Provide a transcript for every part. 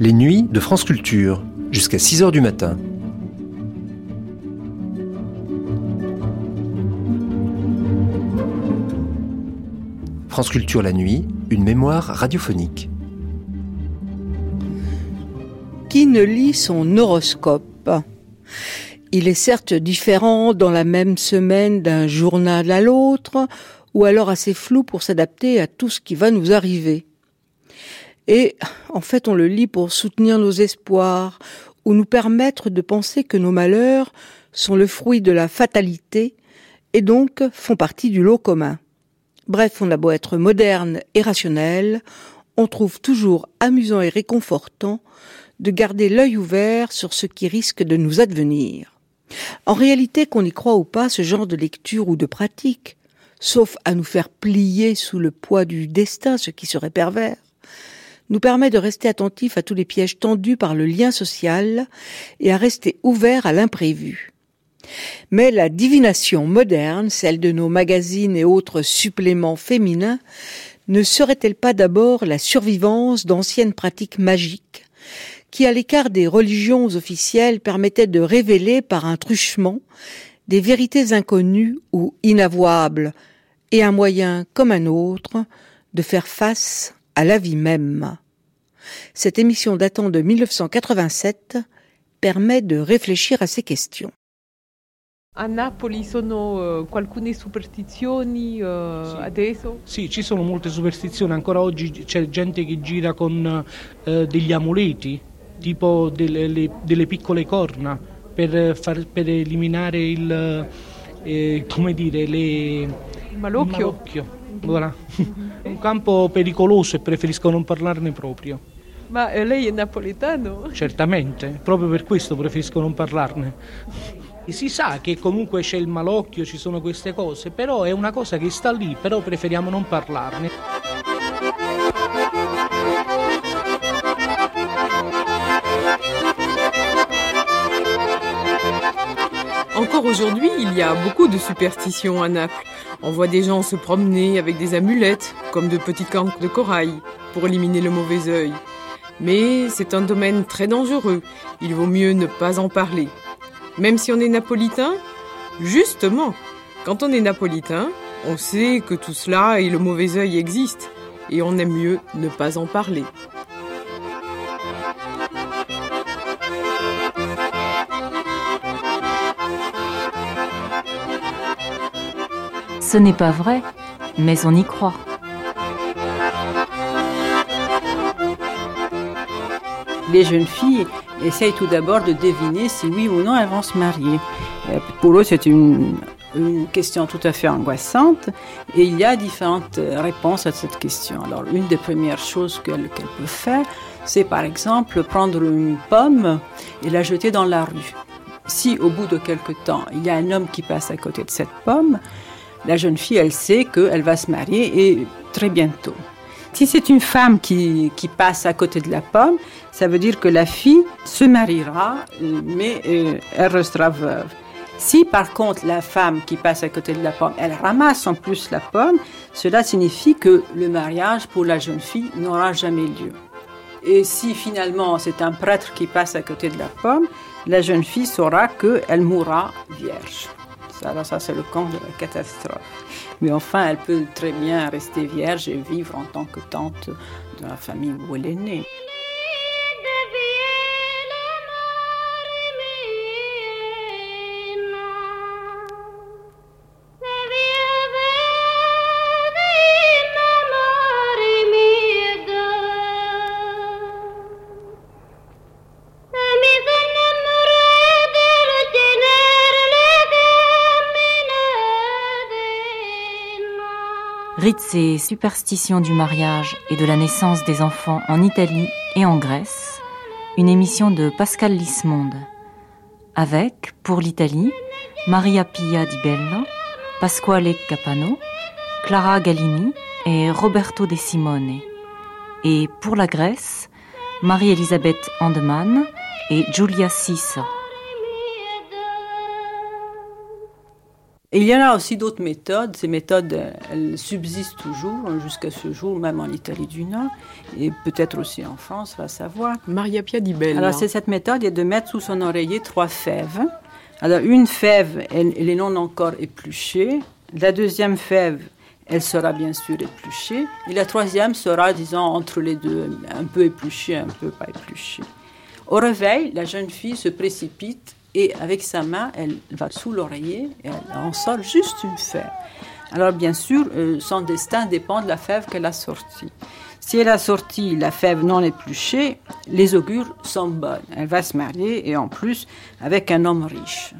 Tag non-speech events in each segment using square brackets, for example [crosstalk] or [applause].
Les nuits de France Culture, jusqu'à 6 h du matin. France Culture la nuit, une mémoire radiophonique. Qui ne lit son horoscope? Il est certes différent dans la même semaine d'un journal à l'autre, ou alors assez flou pour s'adapter à tout ce qui va nous arriver. Et en fait, on le lit pour soutenir nos espoirs ou nous permettre de penser que nos malheurs sont le fruit de la fatalité et donc font partie du lot commun. Bref, on a beau être moderne et rationnel, on trouve toujours amusant et réconfortant de garder l'œil ouvert sur ce qui risque de nous advenir. En réalité, qu'on y croit ou pas, ce genre de lecture ou de pratique, sauf à nous faire plier sous le poids du destin, ce qui serait pervers, nous permet de rester attentif à tous les pièges tendus par le lien social et à rester ouvert à l'imprévu. Mais la divination moderne, celle de nos magazines et autres suppléments féminins, ne serait-elle pas d'abord la survivance d'anciennes pratiques magiques qui, à l'écart des religions officielles, permettaient de révéler par un truchement des vérités inconnues ou inavouables, et un moyen comme un autre de faire face à la vie même. Cette émission datant de 1987 permet de réfléchir à ces questions. A Napoli sono uh, alcune superstizioni uh, sì. adesso? Sì, ci sono molte superstizioni, ancora oggi c'è gente che gira con uh, degli amuleti, tipo delle, le, delle piccole corna, per, far, per eliminare il, eh, come dire, le, il malocchio. Il malocchio Voilà. [laughs] Un campo pericoloso e preferisco non parlarne proprio. Ma eh, lei è napoletano? Certamente, proprio per questo preferisco non parlarne. Si sa che comunque c'è il malocchio, ci sono queste cose, però è una cosa che sta lì, però preferiamo non parlarne. Aujourd'hui, il y a beaucoup de superstitions à Naples. On voit des gens se promener avec des amulettes, comme de petites cancres de corail, pour éliminer le mauvais œil. Mais c'est un domaine très dangereux, il vaut mieux ne pas en parler. Même si on est napolitain, justement, quand on est napolitain, on sait que tout cela et le mauvais œil existent, et on aime mieux ne pas en parler. Ce n'est pas vrai, mais on y croit. Les jeunes filles essayent tout d'abord de deviner si oui ou non elles vont se marier. Euh, pour eux, c'est une, question tout à fait angoissante et il y a différentes réponses à cette question. Alors, une des premières choses qu'elles peuvent faire, c'est par exemple prendre une pomme et la jeter dans la rue. Si au bout de quelque temps, il y a un homme qui passe à côté de cette pomme, la jeune fille, elle sait qu'elle va se marier et très bientôt. Si c'est une femme qui, passe à côté de la pomme, ça veut dire que la fille se mariera, mais euh, elle restera veuve. Si par contre la femme qui passe à côté de la pomme, elle ramasse en plus la pomme, cela signifie que le mariage pour la jeune fille n'aura jamais lieu. Et si finalement c'est un prêtre qui passe à côté de la pomme, la jeune fille saura qu'elle mourra vierge. Alors ça, c'est le camp de la catastrophe. Mais enfin, elle peut très bien rester vierge et vivre en tant que tante de la famille où elle est née. Et superstitions du mariage et de la naissance des enfants en Italie et en Grèce, une émission de Pascal Lismonde. Avec, pour l'Italie, Maria Pia Di Bello, Pasquale Capano, Clara Gallini et Roberto De Simone. Et pour la Grèce, Marie-Elisabeth Andeman et Giulia Sissa. Il y en a aussi d'autres méthodes. Ces méthodes, elles subsistent toujours jusqu'à ce jour, même en Italie du Nord, et peut-être aussi en France, va savoir. Maria Pia di Bella. Alors, c'est cette méthode est de mettre sous son oreiller trois fèves. Alors, une fève, elle, elle est non encore épluchée. La deuxième fève, elle sera bien sûr épluchée. Et la troisième sera, disons, entre les deux, un peu épluchée, un peu pas épluchée. Au réveil, la jeune fille se précipite et avec sa main, elle va sous l'oreiller et elle en sort juste une fève. Alors bien sûr, euh, son destin dépend de la fève qu'elle a sortie. Si elle a sorti la fève non épluchée, les augures sont bonnes. Elle va se marier et en plus avec un homme riche.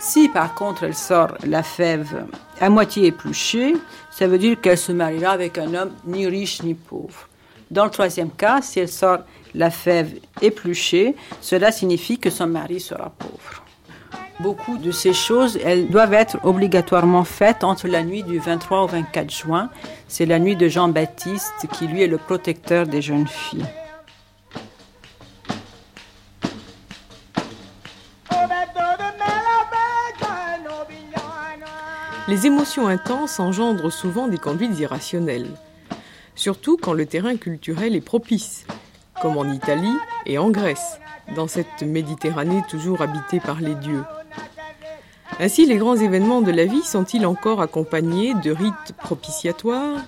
Si par contre elle sort la fève à moitié épluchée, ça veut dire qu'elle se mariera avec un homme ni riche ni pauvre. Dans le troisième cas, si elle sort la fève épluchée, cela signifie que son mari sera pauvre. Beaucoup de ces choses, doivent être obligatoirement faites entre la nuit du 23 au 24 juin. C'est la nuit de Jean-Baptiste qui, lui, est le protecteur des jeunes filles. Les émotions intenses engendrent souvent des conduites irrationnelles, surtout quand le terrain culturel est propice, comme en Italie et en Grèce, dans cette Méditerranée toujours habitée par les dieux. Ainsi, les grands événements de la vie sont-ils encore accompagnés de rites propitiatoires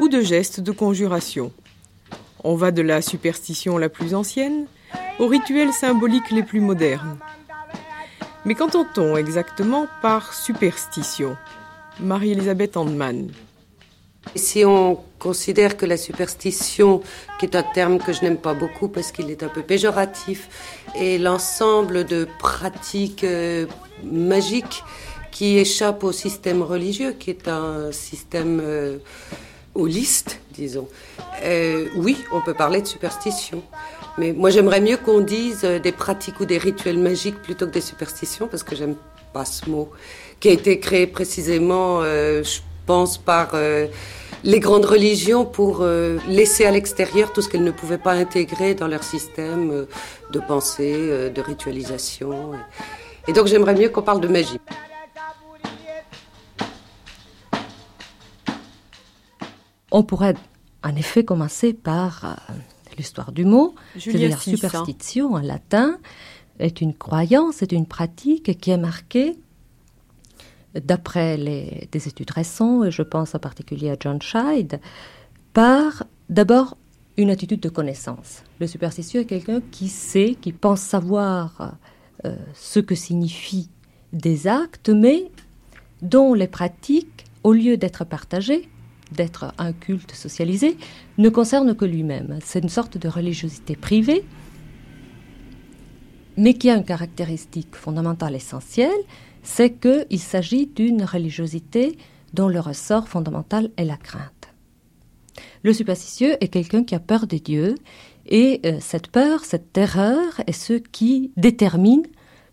ou de gestes de conjuration? On va de la superstition la plus ancienne aux rituels symboliques les plus modernes. Mais qu'entend-on exactement par superstition? Marie-Elisabeth Handman. Si on considère que la superstition, qui est un terme que je n'aime pas beaucoup parce qu'il est un peu péjoratif, est l'ensemble de pratiques euh, magiques qui échappent au système religieux, qui est un système euh, holiste, disons, euh, oui, on peut parler de superstition. Mais moi, j'aimerais mieux qu'on dise euh, des pratiques ou des rituels magiques plutôt que des superstitions, parce que j'aime pas ce mot, qui a été créé précisément, je pense, par les grandes religions pour laisser à l'extérieur tout ce qu'elles ne pouvaient pas intégrer dans leur système de pensée, de ritualisation. Et donc, j'aimerais mieux qu'on parle de magie. On pourrait en effet commencer par l'histoire du mot, c'est-à-dire superstition en latin, est une croyance, est une pratique qui est marquée, d'après des études récentes, et je pense en particulier à John Scheid, par d'abord une attitude de connaissance. Le superstitieux est quelqu'un qui sait, qui pense savoir euh, ce que signifient des actes, mais dont les pratiques, au lieu d'être partagées, d'être un culte socialisé, ne concerne que lui-même. C'est une sorte de religiosité privée, mais qui a une caractéristique fondamentale essentielle, c'est qu'il s'agit d'une religiosité dont le ressort fondamental est la crainte. Le superstitieux est quelqu'un qui a peur des dieux, et euh, cette peur, cette terreur est ce qui détermine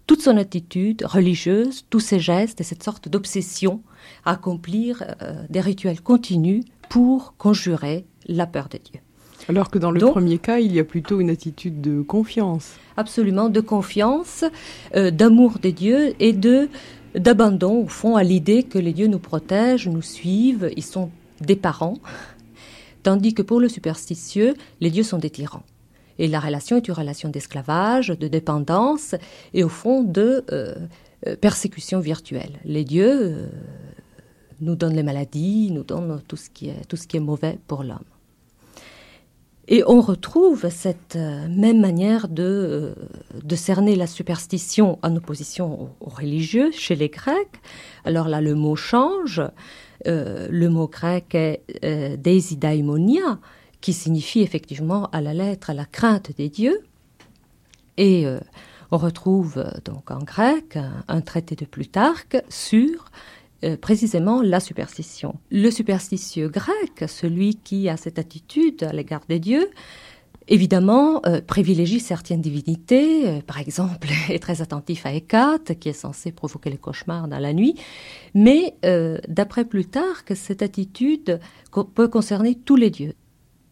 toute son attitude religieuse, tous ses gestes et cette sorte d'obsession à accomplir euh, des rituels continus pour conjurer la peur de Dieu. Alors que dans le premier cas, il y a plutôt une attitude de confiance. Absolument, de confiance, euh, d'amour des dieux et de d'abandon au fond à l'idée que les dieux nous protègent, nous suivent, ils sont des parents, tandis que pour le superstitieux, les dieux sont des tyrans. Et la relation est une relation d'esclavage, de dépendance et au fond de euh, euh, persécution virtuelle. Les dieux nous donnent les maladies, nous donnent tout ce qui est, tout ce qui est mauvais pour l'homme. Et on retrouve cette même manière de, de cerner la superstition en opposition aux, religieux chez les Grecs. Alors là, le mot change. le mot grec est euh, desidaimonia, qui signifie effectivement à la lettre la crainte des dieux. Et euh, on retrouve euh, donc en grec un, traité de Plutarque sur euh, précisément la superstition. Le superstitieux grec, celui qui a cette attitude à l'égard des dieux, évidemment privilégie certaines divinités, par exemple [laughs] est très attentif à Hécate, qui est censé provoquer les cauchemars dans la nuit, mais d'après Plutarque, cette attitude peut concerner tous les dieux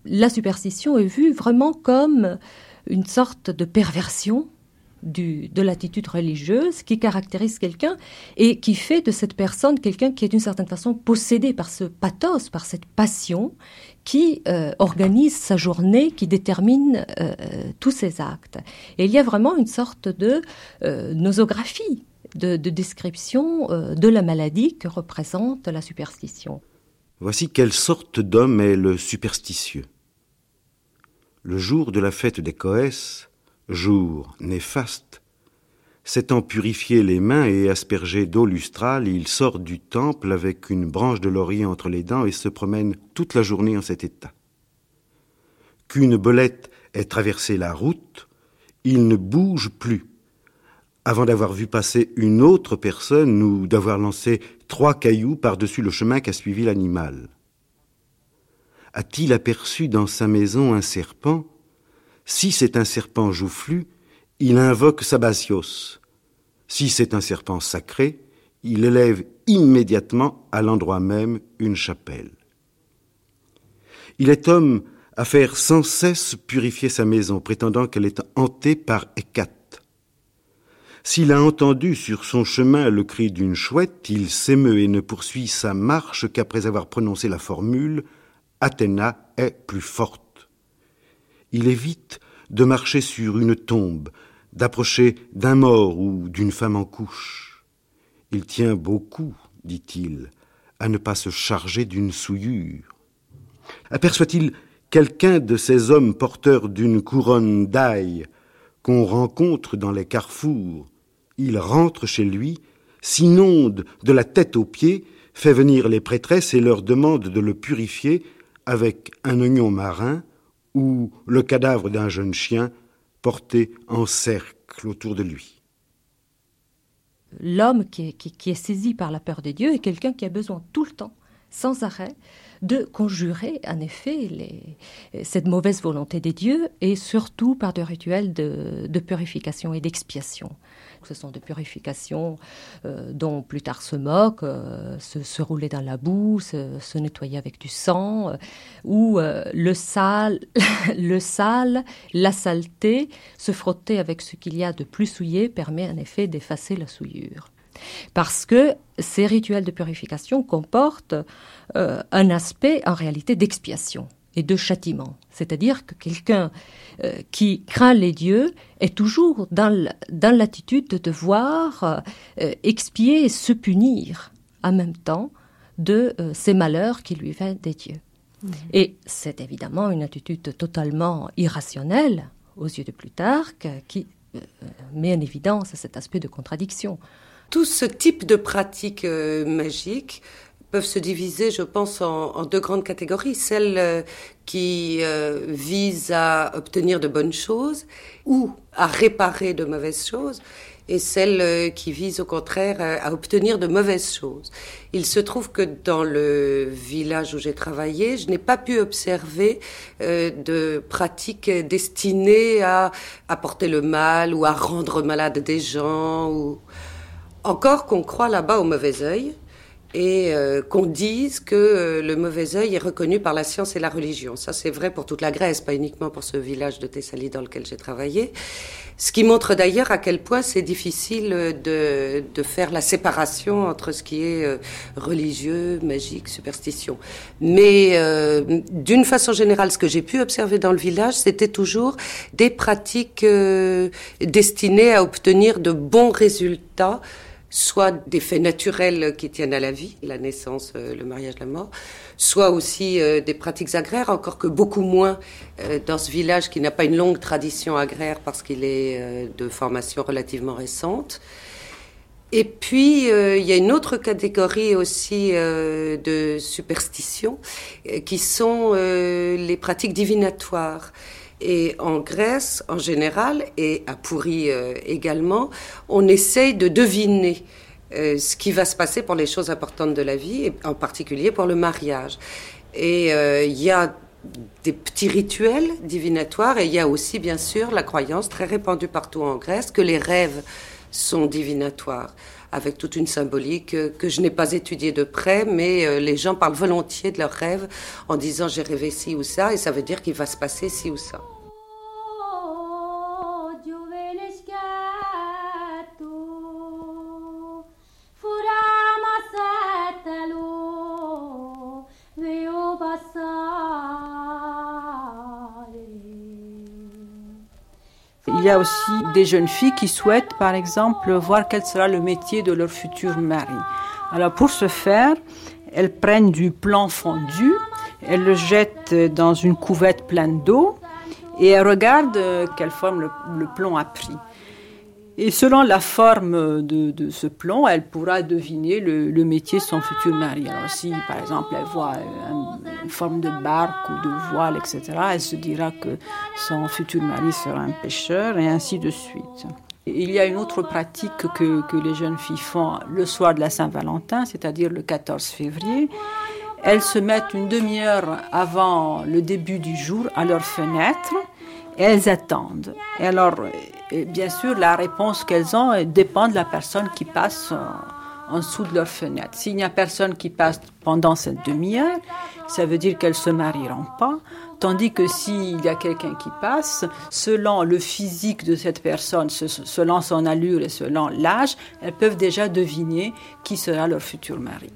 la superstition est vue vraiment comme une sorte de perversion de l'attitude religieuse qui caractérise quelqu'un et qui fait de cette personne quelqu'un qui est d'une certaine façon possédé par ce pathos, par cette passion qui euh, organise sa journée, qui détermine euh, tous ses actes. Et il y a vraiment une sorte de euh, nosographie, de, de description de la maladie que représente la superstition. Voici quelle sorte d'homme est le superstitieux. Le jour de la fête des Coès, jour néfaste, s'étant purifié les mains et aspergé d'eau lustrale, il sort du temple avec une branche de laurier entre les dents et se promène toute la journée en cet état. Qu'une belette ait traversé la route, il ne bouge plus, avant d'avoir vu passer une autre personne ou d'avoir lancé trois cailloux par-dessus le chemin qu'a suivi l'animal. A-t-il aperçu dans sa maison un serpent si c'est un serpent joufflu, il invoque Sabasios. Si c'est un serpent sacré, il élève immédiatement à l'endroit même une chapelle. Il est homme à faire sans cesse purifier sa maison, prétendant qu'elle est hantée par Hécate. S'il a entendu sur son chemin le cri d'une chouette, il s'émeut et ne poursuit sa marche qu'après avoir prononcé la formule Athéna est plus forte il évite de marcher sur une tombe, d'approcher d'un mort ou d'une femme en couche. Il tient beaucoup, dit-il, à ne pas se charger d'une souillure. Aperçoit-il quelqu'un de ces hommes porteurs d'une couronne d'ail qu'on rencontre dans les carrefours? Il rentre chez lui, s'inonde de la tête aux pieds, fait venir les prêtresses et leur demande de le purifier avec un oignon marin, ou le cadavre d'un jeune chien porté en cercle autour de lui. L'homme qui est, saisi par la peur des dieux est quelqu'un qui a besoin tout le temps, sans arrêt, de conjurer en effet cette mauvaise volonté des dieux et surtout par des rituels de purification et d'expiation. Ce sont des purifications euh, dont plus tard se moque, euh, se, rouler dans la boue, se, nettoyer avec du sang, euh, ou le sale, [laughs] le sale, la saleté, se frotter avec ce qu'il y a de plus souillé permet en effet d'effacer la souillure. Parce que ces rituels de purification comportent un aspect en réalité d'expiation et de châtiment. C'est-à-dire que quelqu'un euh, qui craint les dieux est toujours dans l'attitude de devoir euh, expier et se punir en même temps de euh, ces malheurs qui lui viennent des dieux. Mhm. Et c'est évidemment une attitude totalement irrationnelle aux yeux de Plutarque qui met en évidence cet aspect de contradiction. Tout ce type de pratique magique peuvent se diviser, je pense, en, deux grandes catégories. Celles euh, qui euh, visent à obtenir de bonnes choses ou à réparer de mauvaises choses, et celles euh, qui visent au contraire à obtenir de mauvaises choses. Il se trouve que dans le village où j'ai travaillé, je n'ai pas pu observer de pratiques destinées à apporter le mal ou à rendre malade des gens, ou encore qu'on croit là-bas au mauvais œil et euh, qu'on dise que euh, le mauvais œil est reconnu par la science et la religion. Ça, c'est vrai pour toute la Grèce, pas uniquement pour ce village de Thessalie dans lequel j'ai travaillé. Ce qui montre d'ailleurs à quel point c'est difficile de, de, faire la séparation entre ce qui est euh, religieux, magique, superstition. Mais d'une façon générale, ce que j'ai pu observer dans le village, c'était toujours des pratiques destinées à obtenir de bons résultats soit des faits naturels qui tiennent à la vie, la naissance, euh, le mariage, la mort, soit aussi euh, des pratiques agraires, encore que beaucoup moins euh, dans ce village qui n'a pas une longue tradition agraire parce qu'il est de formation relativement récente. Et puis, il y a une autre catégorie aussi de superstitions qui sont les pratiques divinatoires. Et en Grèce, en général, et à Pourri euh, également, on essaye de deviner euh, ce qui va se passer pour les choses importantes de la vie, et en particulier pour le mariage. Et euh, il y a des petits rituels divinatoires, et il y a aussi, bien sûr, la croyance très répandue partout en Grèce que les rêves sont divinatoires avec toute une symbolique que je n'ai pas étudiée de près, mais les gens parlent volontiers de leurs rêves en disant j'ai rêvé ci ou ça, et ça veut dire qu'il va se passer ci ou ça. Il y a aussi des jeunes filles qui souhaitent, par exemple, voir quel sera le métier de leur futur mari. Alors pour ce faire, elles prennent du plan fondu, elles le jettent dans une couvette pleine d'eau et elles regardent euh, quelle forme le, le plan a pris. Et selon la forme de, ce plomb, elle pourra deviner le, métier de son futur mari. Alors si, par exemple, elle voit une forme de barque ou de voile, etc., elle se dira que son futur mari sera un pêcheur, et ainsi de suite. Il y a une autre pratique que, que les jeunes filles font le soir de la Saint-Valentin, c'est-à-dire le 14 février. Elles se mettent une demi-heure avant le début du jour à leur fenêtre elles attendent. Et alors, bien sûr, la réponse qu'elles ont dépend de la personne qui passe en, dessous de leur fenêtre. S'il n'y a personne qui passe pendant cette demi-heure, ça veut dire qu'elles se marieront pas. Tandis que s'il y a quelqu'un qui passe, selon le physique de cette personne, selon son allure et selon l'âge, elles peuvent déjà deviner qui sera leur futur mari.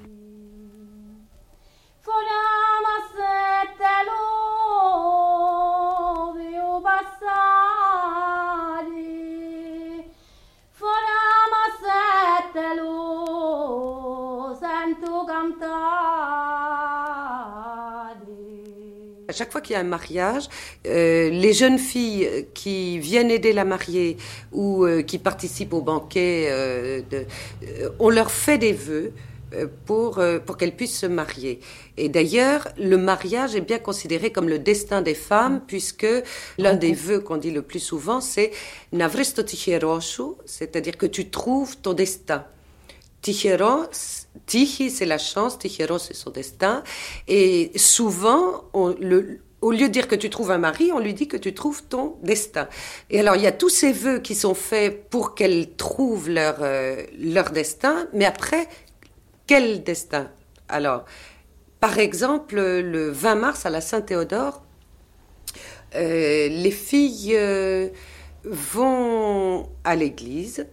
Chaque fois qu'il y a un mariage, euh, les jeunes filles qui viennent aider la mariée ou euh, qui participent au banquet, euh, on leur fait des vœux pour, pour qu'elles puissent se marier. Et d'ailleurs, le mariage est bien considéré comme le destin des femmes, puisque l'un des vœux qu'on dit le plus souvent, c'est Navresto c'est-à-dire que tu trouves ton destin. Tichi, c'est la chance, Tichero, c'est son destin. Et souvent, au lieu de dire que tu trouves un mari, on lui dit que tu trouves ton destin. Et alors, il y a tous ces vœux qui sont faits pour qu'elles trouvent leur, euh, leur destin, mais après, quel destin? Alors, par exemple, le 20 mars à la Saint-Théodore, euh, les filles euh, vont à l'église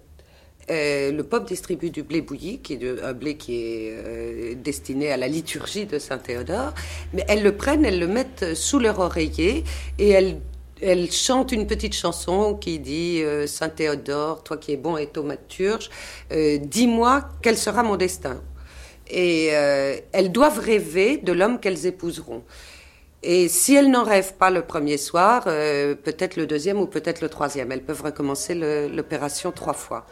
euh, le pape distribue du blé bouilli, qui est un blé qui est euh, destiné à la liturgie de Saint Théodore. Mais elles le prennent, elles le mettent sous leur oreiller et elles, chantent une petite chanson qui dit euh, Saint Théodore, toi qui es bon et thaumaturge, dis-moi quel sera mon destin. Et elles doivent rêver de l'homme qu'elles épouseront. Et si elles n'en rêvent pas le premier soir, peut-être le deuxième ou peut-être le troisième. Elles peuvent recommencer l'opération trois fois.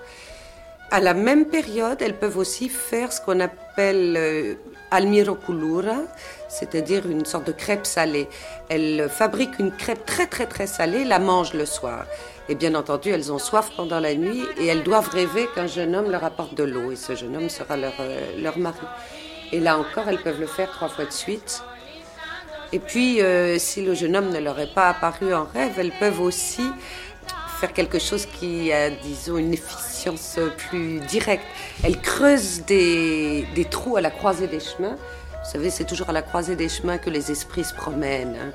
À la même période, elles peuvent aussi faire ce qu'on appelle euh, c'est-à-dire une sorte de crêpe salée. Elles fabriquent une crêpe très très très salée, la mangent le soir. Et bien entendu, elles ont soif pendant la nuit et elles doivent rêver qu'un jeune homme leur apporte de l'eau et ce jeune homme sera leur, euh, leur mari. Et là encore, elles peuvent le faire trois fois de suite. Et puis, euh, si le jeune homme ne leur est pas apparu en rêve, elles peuvent aussi faire quelque chose qui a, disons, une efficience plus directe. Elle creuse des, des trous à la croisée des chemins. Vous savez, c'est toujours à la croisée des chemins que les esprits se promènent. Hein.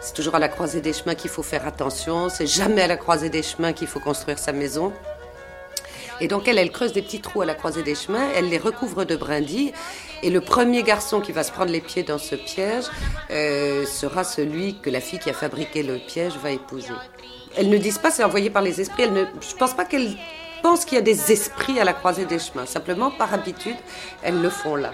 C'est toujours à la croisée des chemins qu'il faut faire attention. C'est jamais à la croisée des chemins qu'il faut construire sa maison. Et donc elle, elle creuse des petits trous à la croisée des chemins, elle les recouvre de brindilles, et le premier garçon qui va se prendre les pieds dans ce piège euh, sera celui que la fille qui a fabriqué le piège va épouser. Elles ne disent pas c'est envoyé par les esprits. Elles ne, je pense pas qu'elles pensent qu'il y a des esprits à la croisée des chemins. Simplement, par habitude, elles le font là.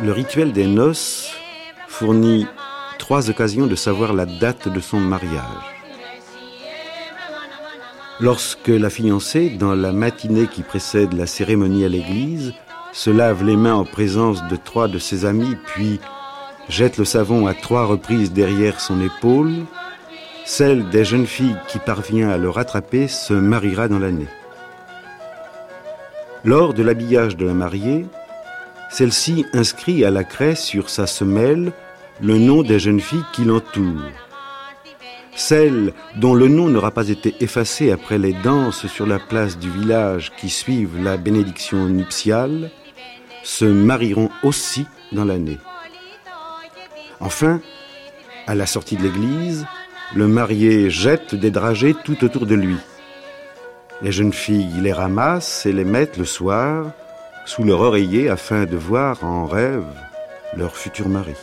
Le rituel des noces fournit trois occasions de savoir la date de son mariage. Lorsque la fiancée, dans la matinée qui précède la cérémonie à l'église, se lave les mains en présence de trois de ses amis, puis jette le savon à trois reprises derrière son épaule, celle des jeunes filles qui parvient à le rattraper se mariera dans l'année. Lors de l'habillage de la mariée, celle-ci inscrit à la craie sur sa semelle le nom des jeunes filles qui l'entourent. Celles dont le nom n'aura pas été effacé après les danses sur la place du village qui suivent la bénédiction nuptiale se marieront aussi dans l'année. Enfin, à la sortie de l'église, le marié jette des dragées tout autour de lui. Les jeunes filles les ramassent et les mettent le soir sous leur oreiller afin de voir en rêve leur futur mari.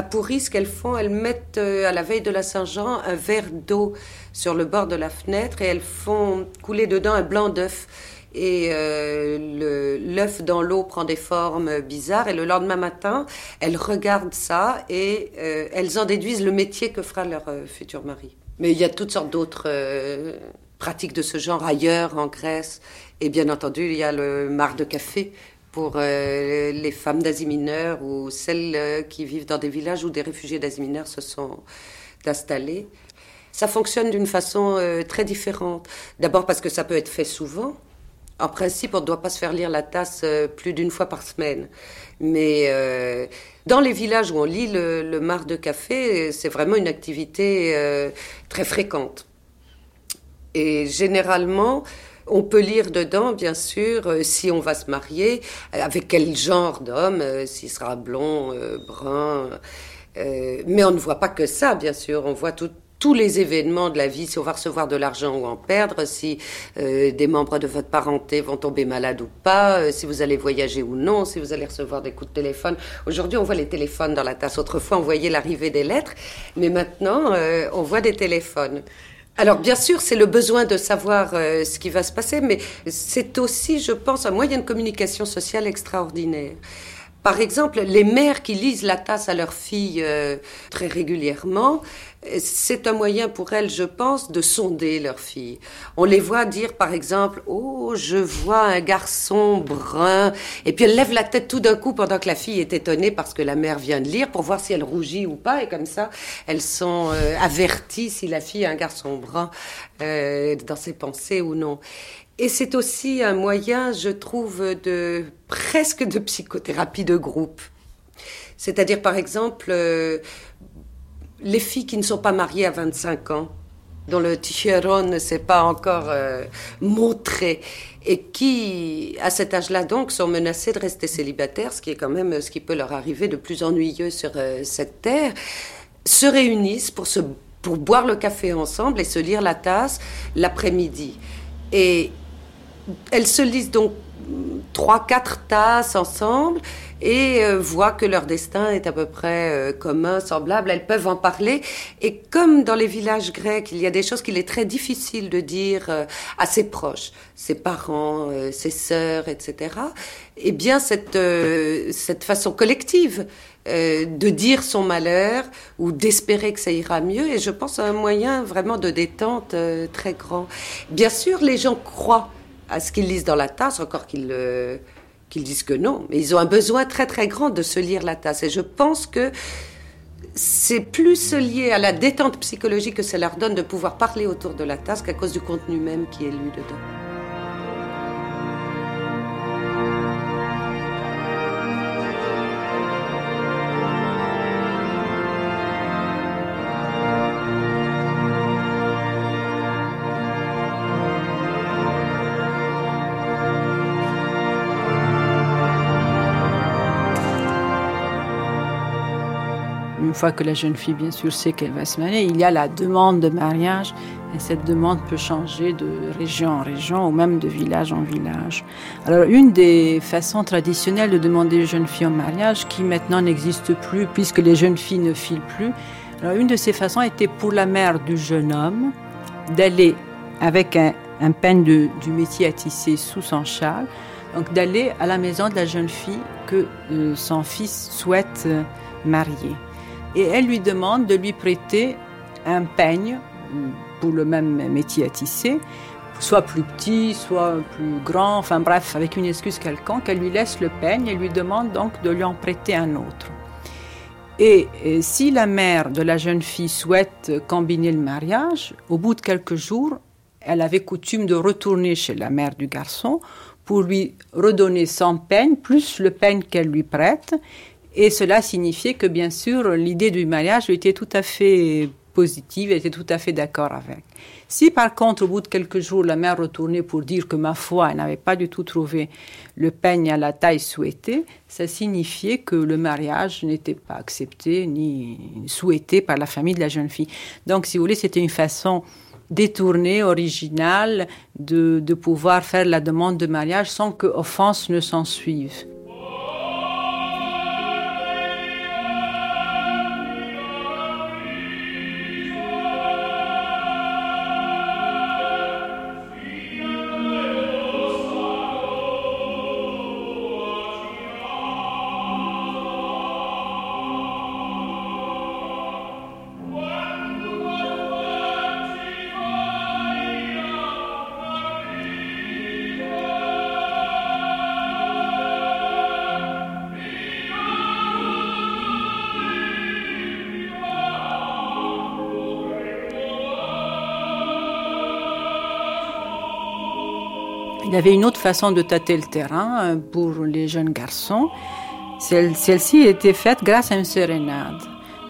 À ce qu'elles font, elles mettent euh, à la veille de la Saint-Jean un verre d'eau sur le bord de la fenêtre et elles font couler dedans un blanc d'œuf. Et euh, l'œuf dans l'eau prend des formes bizarres. Et le lendemain matin, elles regardent ça et euh, elles en déduisent le métier que fera leur futur mari. Mais il y a toutes sortes d'autres pratiques de ce genre ailleurs, en Grèce. Et bien entendu, il y a le mar de café pour euh, les femmes d'Asie mineure ou celles euh, qui vivent dans des villages où des réfugiés d'Asie mineure se sont installés. Ça fonctionne d'une façon euh, très différente. D'abord parce que ça peut être fait souvent. En principe, on ne doit pas se faire lire la tasse plus d'une fois par semaine. Mais dans les villages où on lit le, le mar de café, c'est vraiment une activité très fréquente. Et généralement, on peut lire dedans, bien sûr, euh, si on va se marier, euh, avec quel genre d'homme, euh, s'il sera blond, brun. mais on ne voit pas que ça, bien sûr. On voit tous les événements de la vie, si on va recevoir de l'argent ou en perdre, si des membres de votre parenté vont tomber malades ou pas, si vous allez voyager ou non, si vous allez recevoir des coups de téléphone. Aujourd'hui, on voit les téléphones dans la tasse. Autrefois, on voyait l'arrivée des lettres, mais maintenant, on voit des téléphones. Alors bien sûr, c'est le besoin de savoir euh, ce qui va se passer, mais c'est aussi, je pense, un moyen de communication sociale extraordinaire. Par exemple, les mères qui lisent la tasse à leurs filles euh, très régulièrement, c'est un moyen pour elles, je pense, de sonder leurs filles. On les voit dire, par exemple, Oh, je vois un garçon brun. Et puis elles lèvent la tête tout d'un coup pendant que la fille est étonnée parce que la mère vient de lire pour voir si elle rougit ou pas. Et comme ça, elles sont euh, averties si la fille a un garçon brun euh, dans ses pensées ou non. Et c'est aussi un moyen, je trouve, de presque de psychothérapie de groupe. C'est-à-dire, par exemple, euh, les filles qui ne sont pas mariées à 25 ans, dont le ticheron ne s'est pas encore euh, montré, et qui, à cet âge-là, donc, sont menacées de rester célibataires, ce qui est quand même ce qui peut leur arriver de plus ennuyeux sur euh, cette terre, se réunissent pour, se, pour boire le café ensemble et se lire la tasse l'après-midi. Et elles se lisent donc trois, quatre tasses ensemble et euh, voient que leur destin est à peu près euh, commun, semblable. Elles peuvent en parler. Et comme dans les villages grecs, il y a des choses qu'il est très difficile de dire euh, à ses proches, ses parents, ses sœurs, etc. Eh bien, cette, cette façon collective de dire son malheur ou d'espérer que ça ira mieux, et je pense un moyen vraiment de détente très grand. Bien sûr, les gens croient à ce qu'ils lisent dans la tasse, encore qu'ils qu'ils disent que non. Mais ils ont un besoin très très grand de se lire la tasse. Et je pense que c'est plus lié à la détente psychologique que ça leur donne de pouvoir parler autour de la tasse qu'à cause du contenu même qui est lu dedans. Fois que la jeune fille, bien sûr, sait qu'elle va se marier, il y a la demande de mariage. Et cette demande peut changer de région en région ou même de village en village. Alors, une des façons traditionnelles de demander une jeune fille en mariage, qui maintenant n'existe plus puisque les jeunes filles ne filent plus, alors une de ces façons était pour la mère du jeune homme d'aller avec un, un peigne du métier à tisser sous son châle, donc d'aller à la maison de la jeune fille que euh, son fils souhaite euh, marier et elle lui demande de lui prêter un peigne pour le même métier à tisser soit plus petit, soit plus grand, enfin bref, avec une excuse quelconque, elle lui laisse le peigne et lui demande donc de lui en prêter un autre. Et, si la mère de la jeune fille souhaite combiner le mariage, au bout de quelques jours, elle avait coutume de retourner chez la mère du garçon pour lui redonner son peigne plus le peigne qu'elle lui prête. Et cela signifiait que, bien sûr, l'idée du mariage était tout à fait positive, elle était tout à fait d'accord avec. Si par contre, au bout de quelques jours, la mère retournait pour dire que ma foi, elle n'avait pas du tout trouvé le peigne à la taille souhaitée, ça signifiait que le mariage n'était pas accepté ni souhaité par la famille de la jeune fille. Donc, si vous voulez, c'était une façon détournée, originale, de, pouvoir faire la demande de mariage sans que offense ne s'en suive. Il avait une autre façon de tâter le terrain euh, pour les jeunes garçons. Celle-ci était faite grâce à une sérénade.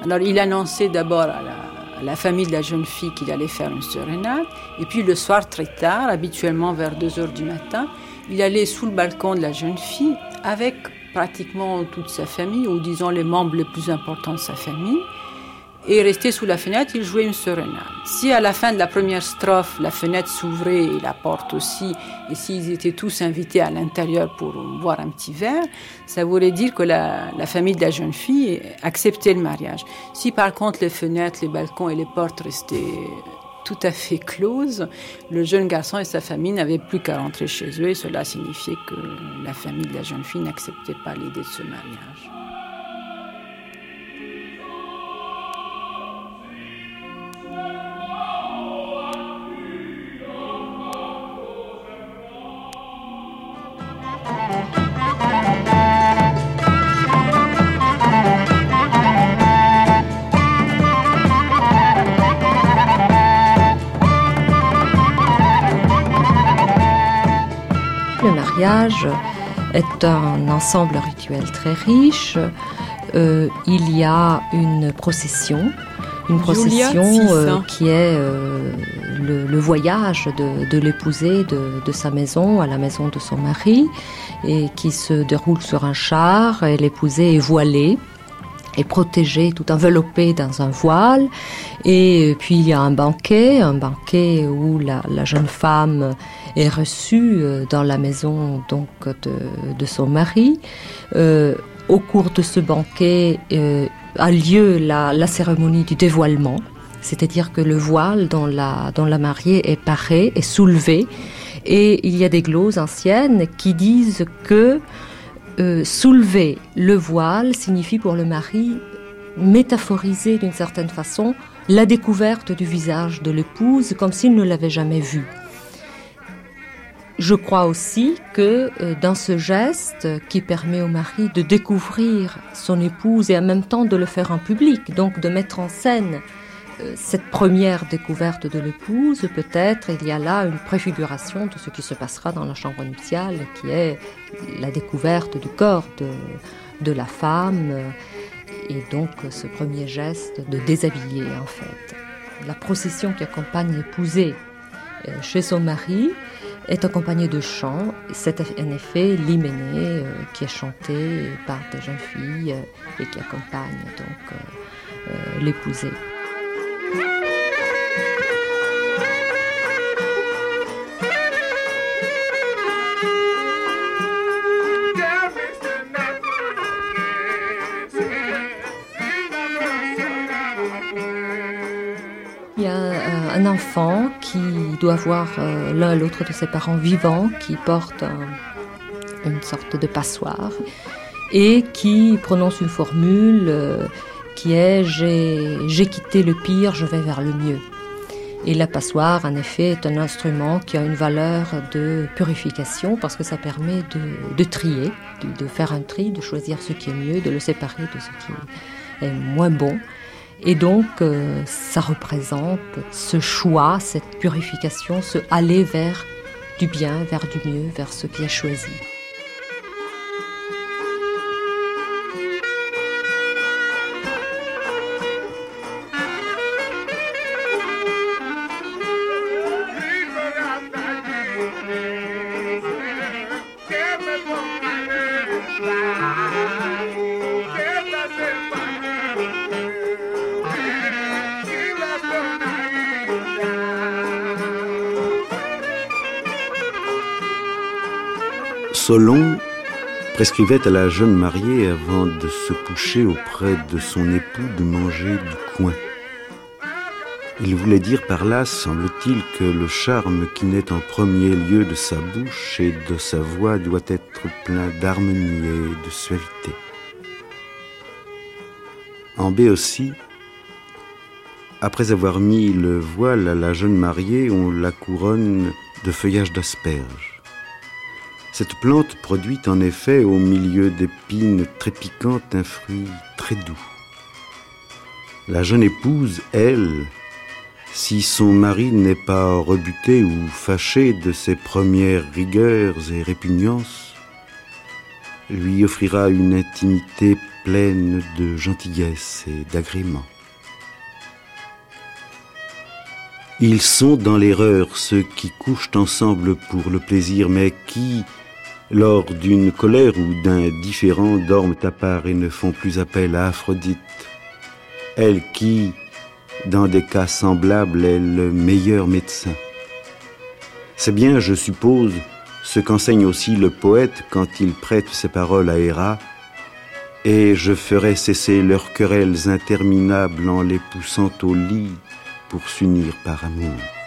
Alors il annonçait d'abord à la, famille de la jeune fille qu'il allait faire une sérénade. Et puis le soir très tard, habituellement vers 2 heures du matin, il allait sous le balcon de la jeune fille avec pratiquement toute sa famille, ou disons les membres les plus importants de sa famille et resté sous la fenêtre, il jouait une sérénade. Si à la fin de la première strophe, la fenêtre s'ouvrait et la porte aussi, et s'ils étaient tous invités à l'intérieur pour boire un petit verre, ça voulait dire que la, la, famille de la jeune fille acceptait le mariage. Si par contre les fenêtres, les balcons et les portes restaient tout à fait closes, le jeune garçon et sa famille n'avaient plus qu'à rentrer chez eux et cela signifiait que la famille de la jeune fille n'acceptait pas l'idée de ce mariage. Est un ensemble rituel très riche. Euh, il y a une procession, une procession euh, qui est euh, le, voyage de, de l'épousée de, de, sa maison à la maison de son mari et qui se déroule sur un char et l'épousée est voilée est protégée, tout enveloppée dans un voile. Et puis il y a un banquet, un banquet où la, jeune femme est reçue euh, dans la maison donc de, son mari. Euh, au cours de ce banquet euh, a lieu la, cérémonie du dévoilement, c'est-à-dire que le voile dont la, dont la mariée est paré est soulevé. Et il y a des gloses anciennes qui disent que euh, soulever le voile signifie pour le mari métaphoriser d'une certaine façon la découverte du visage de l'épouse comme s'il ne l'avait jamais vue. Je crois aussi que euh, dans ce geste qui permet au mari de découvrir son épouse et en même temps de le faire en public, donc de mettre en scène cette première découverte de l'épouse, peut-être il y a là une préfiguration de ce qui se passera dans la chambre nuptiale, qui est la découverte du corps de, la femme, et donc ce premier geste de déshabiller en fait. La procession qui accompagne l'épousée euh, chez son mari est accompagnée de chants. C'est en effet l'hyménée euh, qui est chanté par des jeunes filles et qui accompagne donc l'épousée. Qui doit voir euh, l'un l'autre de ses parents vivants, qui porte une sorte de passoire et qui prononce une formule euh, qui est j'ai quitté le pire, je vais vers le mieux. Et la passoire, en effet, est un instrument qui a une valeur de purification parce que ça permet de, trier, de, faire un tri, de choisir ce qui est mieux, de le séparer de ce qui est moins bon. Et donc, euh, ça représente ce choix, cette purification, ce aller vers du bien, vers du mieux, vers ce qui est choisi. Solon prescrivait à la jeune mariée avant de se coucher auprès de son époux de manger du coin. Il voulait dire par là, semble-t-il, que le charme qui naît en premier lieu de sa bouche et de sa voix doit être plein d'harmonie et de suavité. En B aussi, après avoir mis le voile à la jeune mariée, on la couronne de feuillage d'asperges. Cette plante produit en effet au milieu d'épines très piquantes un fruit très doux. La jeune épouse, elle, si son mari n'est pas rebuté ou fâché de ses premières rigueurs et répugnances, lui offrira une intimité pleine de gentillesse et d'agrément. Ils sont dans l'erreur ceux qui couchent ensemble pour le plaisir, mais qui, lors d'une colère ou d'un différend, dorment à part et ne font plus appel à Aphrodite, elle qui, dans des cas semblables, est le meilleur médecin. C'est bien, je suppose, ce qu'enseigne aussi le poète quand il prête ses paroles à Héra, et je ferai cesser leurs querelles interminables en les poussant au lit pour s'unir par amour.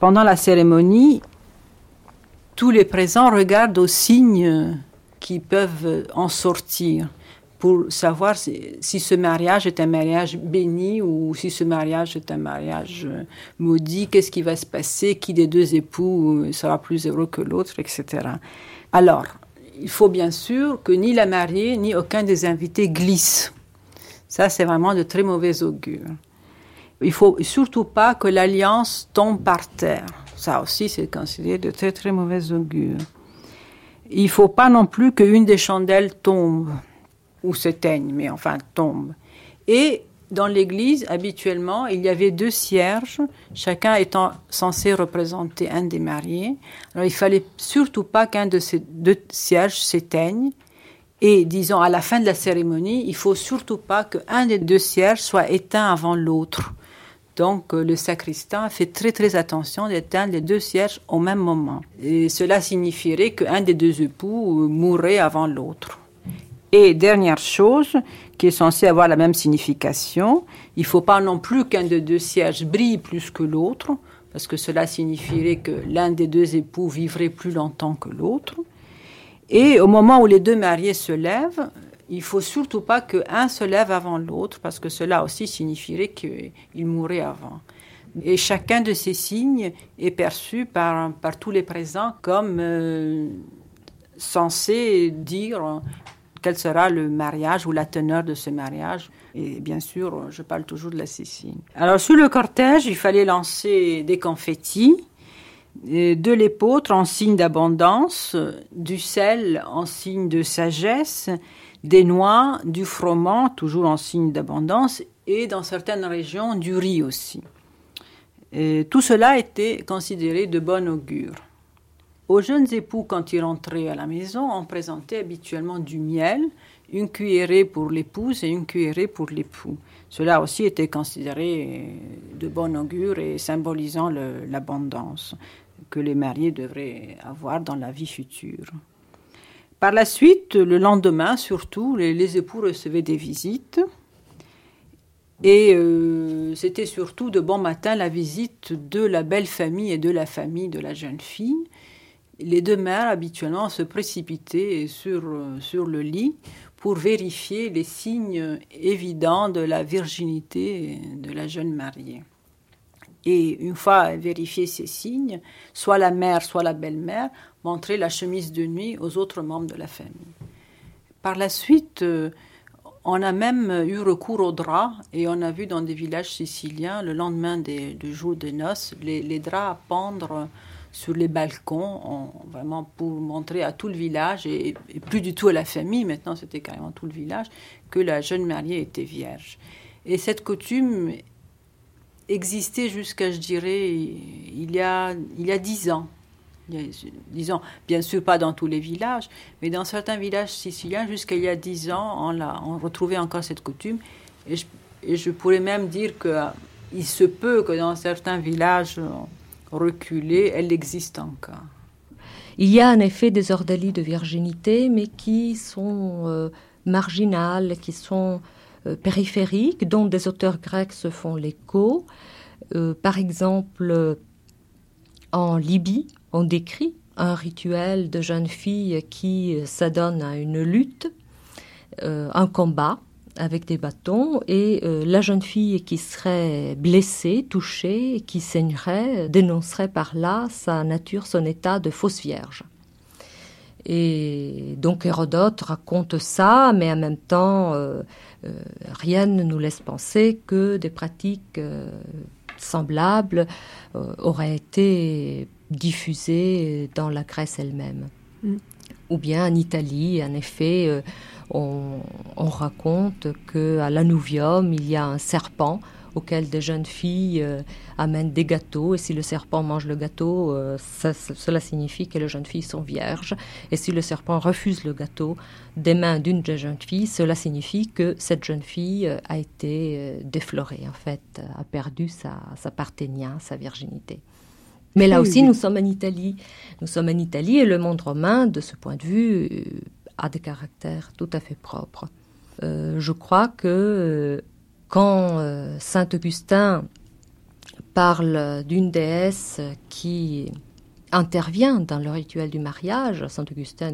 Pendant la cérémonie, tous les présents regardent aux signes qui peuvent en sortir pour savoir si, ce mariage est un mariage béni ou si ce mariage est un mariage maudit, qu'est-ce qui va se passer, qui des deux époux sera plus heureux que l'autre, etc. Alors, il faut bien sûr que ni la mariée ni aucun des invités glissent. Ça, c'est vraiment de très mauvais augure. Il faut surtout pas que l'alliance tombe par terre. Ça aussi, c'est considéré de très très mauvais augure. Il faut pas non plus qu'une des chandelles tombe ou s'éteigne, mais enfin tombe. Et dans l'église, habituellement, il y avait deux cierges, chacun étant censé représenter un des mariés. Alors, il fallait surtout pas qu'un de ces deux cierges s'éteigne. Et disons, à la fin de la cérémonie, il faut surtout pas qu'un des deux cierges soit éteint avant l'autre. Donc euh, le sacristain fait très très attention d'éteindre les deux cierges au même moment. Et cela signifierait qu'un des deux époux euh, mourrait avant l'autre. Et dernière chose, qui est censée avoir la même signification, il ne faut pas non plus qu'un des deux cierges brille plus que l'autre, parce que cela signifierait que l'un des deux époux vivrait plus longtemps que l'autre. Et au moment où les deux mariés se lèvent, il faut surtout pas qu'un se lève avant l'autre, parce que cela aussi signifierait qu'il mourrait avant. Et chacun de ces signes est perçu par, par tous les présents comme euh, censé dire quel sera le mariage ou la teneur de ce mariage. Et bien sûr, je parle toujours de la Cécile. Alors, sur le cortège, il fallait lancer des confettis, de l'épeautre en signe d'abondance, du sel en signe de sagesse, des noix, du froment, toujours en signe d'abondance, et dans certaines régions, du riz aussi. tout cela était considéré de bon augure. Aux jeunes époux, quand ils rentraient à la maison, on présentait habituellement du miel, une cuillerée pour l'épouse et une cuillerée pour l'époux. Cela aussi était considéré de bon augure et symbolisant l'abondance. que les mariés devraient avoir dans la vie future. Par la suite, le lendemain surtout, les, époux recevaient des visites. Et euh, c'était surtout de bon matin la visite de la belle famille et de la famille de la jeune fille. Les deux mères habituellement se précipitaient sur, sur le lit pour vérifier les signes évidents de la virginité de la jeune mariée. Et une fois vérifié ces signes, soit la mère, soit la belle-mère montraient la chemise de nuit aux autres membres de la famille. Par la suite, euh, on a même eu recours aux draps et on a vu dans des villages siciliens, le lendemain du jour de noces, les, draps à pendre sur les balcons, vraiment pour montrer à tout le village, et, plus du tout à la famille, maintenant c'était carrément tout le village, que la jeune mariée était vierge. Et cette coutume existait jusqu'à, je dirais, il y a, il y a dix ans. Disons, bien sûr pas dans tous les villages, mais dans certains villages siciliens, jusqu'à il y a dix ans, on, a, on retrouvait encore cette coutume. Et je, et je pourrais même dire qu'il se peut que dans certains villages reculés, elle existe encore. Il y a en effet des ordalies de virginité, mais qui sont euh, marginales, qui sont euh, périphériques, dont des auteurs grecs se font l'écho. Euh, par exemple, en Libye, on décrit un rituel de jeunes filles qui s'adonnent à une lutte, un combat avec des bâtons et la jeune fille qui serait blessée, touchée, qui saignerait, dénoncerait par là sa nature, son état de fausse vierge. Et donc Hérodote raconte ça, mais en même temps, euh, euh, rien ne nous laisse penser que des pratiques euh, semblables auraient été diffusées dans la Grèce elle-même. Mm. Ou bien en Italie, en effet, on, on, raconte qu'à l'Anuvium, il y a un serpent auquel des jeunes filles euh, amènent des gâteaux. Et si le serpent mange le gâteau, euh, cela signifie que les jeunes filles sont vierges. Et si le serpent refuse le gâteau des mains d'une des jeunes filles, cela signifie que cette jeune fille euh, a été déflorée, en fait, a perdu sa, sa parthénia, sa virginité. Mais là aussi, nous sommes en Italie. Nous sommes en Italie et le monde romain, de ce point de vue, a des caractères tout à fait propres. je crois que quand euh, Saint Augustin parle d'une déesse qui intervient dans le rituel du mariage, Saint Augustin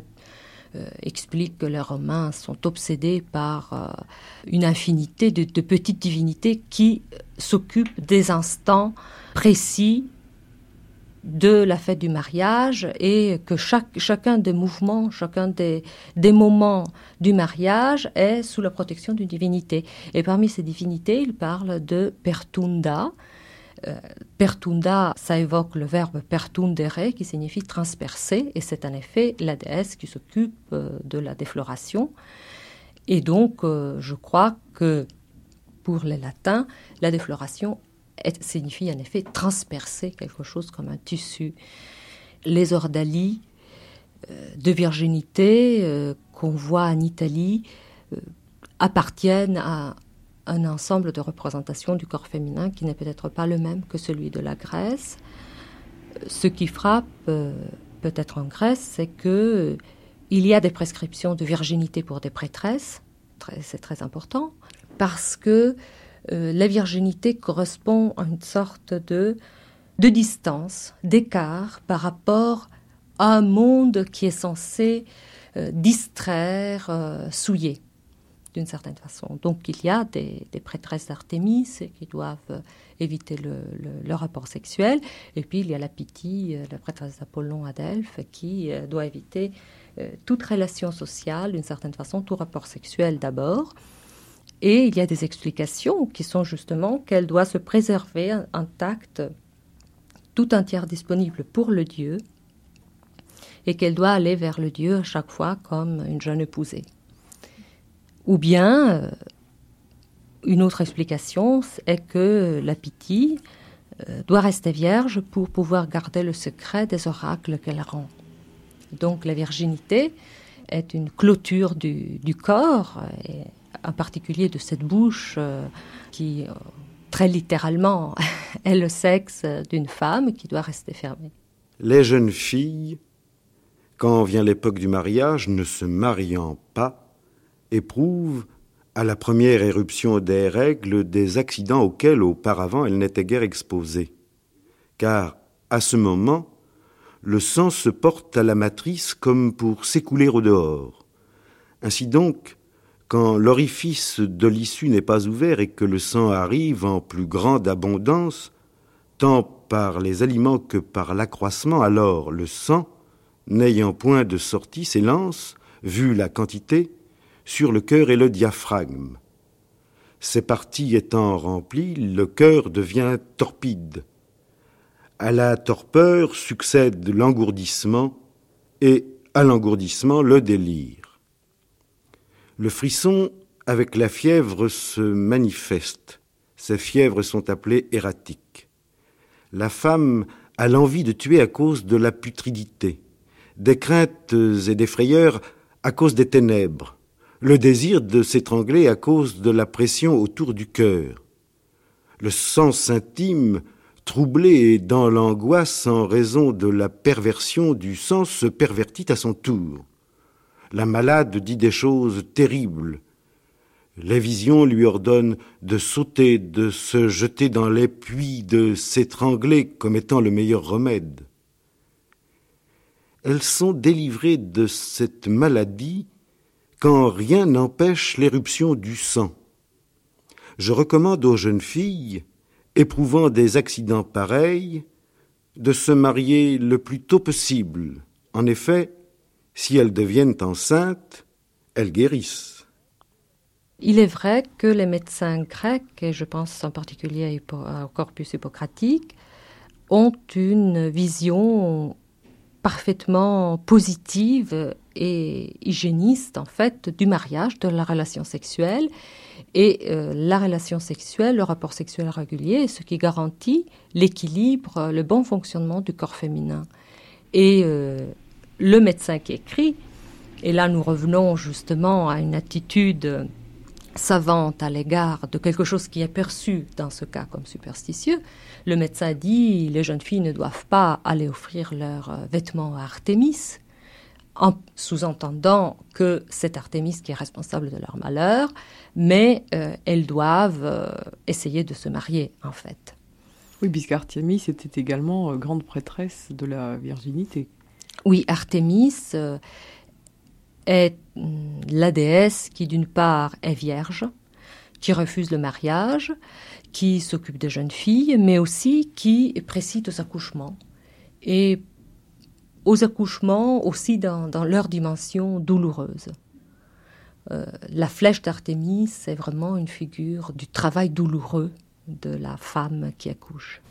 euh, explique que les Romains sont obsédés par euh, une infinité de, petites divinités qui s'occupent des instants précis de la fête du mariage et que chaque, chacun des mouvements, chacun des, des, moments du mariage est sous la protection d'une divinité. Et parmi ces divinités, il parle de Pertunda. Euh, pertunda, ça évoque le verbe pertundere qui signifie transpercer et c'est en effet la déesse qui s'occupe euh, de la défloration. Et donc, euh, je crois que pour les latins, la défloration signifie en effet transpercer quelque chose comme un tissu. Les ordalies euh, de virginité euh, qu'on voit en Italie euh, appartiennent à un ensemble de représentations du corps féminin qui n'est peut-être pas le même que celui de la Grèce. Ce qui frappe peut-être en Grèce, c'est que il y a des prescriptions de virginité pour des prêtresses, c'est très important, parce que euh, la virginité correspond à une sorte de, de distance, d'écart par rapport à un monde qui est censé euh, distraire, euh, souiller d'une certaine façon. Donc il y a des, prêtresses d'Artémis qui doivent éviter le, rapport sexuel, et puis il y a la Pythie, la prêtresse d'Apollon à Delphes, qui doit éviter toute relation sociale, d'une certaine façon, tout rapport sexuel d'abord, et il y a des explications qui sont justement qu'elle doit se préserver intacte, tout entière disponible pour le Dieu, et qu'elle doit aller vers le Dieu à chaque fois comme une jeune épousée. Ou bien, euh, une autre explication est que la Pythie euh, doit rester vierge pour pouvoir garder le secret des oracles qu'elle rend. Donc la virginité est une clôture du, corps. En particulier de cette bouche euh, qui, euh, très littéralement, [laughs] est le sexe d'une femme qui doit rester fermée. les jeunes filles, quand vient l'époque du mariage, ne se mariant pas, éprouvent, à la première éruption des règles, des accidents auxquels auparavant elles n'étaient guère exposées. Car, à ce moment, le sang se porte à la matrice comme pour s'écouler au dehors. Ainsi donc, quand l'orifice de l'issue n'est pas ouvert et que le sang arrive en plus grande abondance, tant par les aliments que par l'accroissement, alors le sang, n'ayant point de sortie, s'élance, vu la quantité, sur le cœur et le diaphragme. Ces parties étant remplies, le cœur devient torpide. À la torpeur succède l'engourdissement et à l'engourdissement le délire. Le frisson avec la fièvre se manifeste. Ces fièvres sont appelées erratiques. La femme a l'envie de tuer à cause de la putridité, des craintes et des frayeurs à cause des ténèbres, le désir de s'étrangler à cause de la pression autour du cœur. Le sens intime, troublé et dans l'angoisse en raison de la perversion du sens, se pervertit à son tour. La malade dit des choses terribles. Les visions lui ordonnent de sauter, de se jeter dans les puits, de s'étrangler comme étant le meilleur remède. Elles sont délivrées de cette maladie quand rien n'empêche l'éruption du sang. Je recommande aux jeunes filles, éprouvant des accidents pareils, de se marier le plus tôt possible. En effet, si elles deviennent enceintes, elles guérissent. Il est vrai que les médecins grecs, et je pense en particulier au corpus hippocratique, ont une vision parfaitement positive et hygiéniste en fait du mariage, de la relation sexuelle. Et euh, la relation sexuelle, le rapport sexuel régulier, est ce qui garantit l'équilibre, le bon fonctionnement du corps féminin. Et euh, le médecin qui écrit, et là nous revenons justement à une attitude savante à l'égard de quelque chose qui est perçu dans ce cas comme superstitieux, le médecin dit les jeunes filles ne doivent pas aller offrir leurs euh, vêtements à Artémis, en sous-entendant que c'est Artémis qui est responsable de leur malheur, mais euh, elles doivent euh, essayer de se marier en fait. Oui, puisqu'Artémis était également grande prêtresse de la virginité. Oui, Artémis est mm, la déesse qui d'une part est vierge, qui refuse le mariage, qui s'occupe des jeunes filles, mais aussi qui précise aux accouchements. Et aux accouchements aussi dans, leur dimension douloureuse. Euh, la flèche d'Artémis, c'est vraiment une figure du travail douloureux de la femme qui accouche.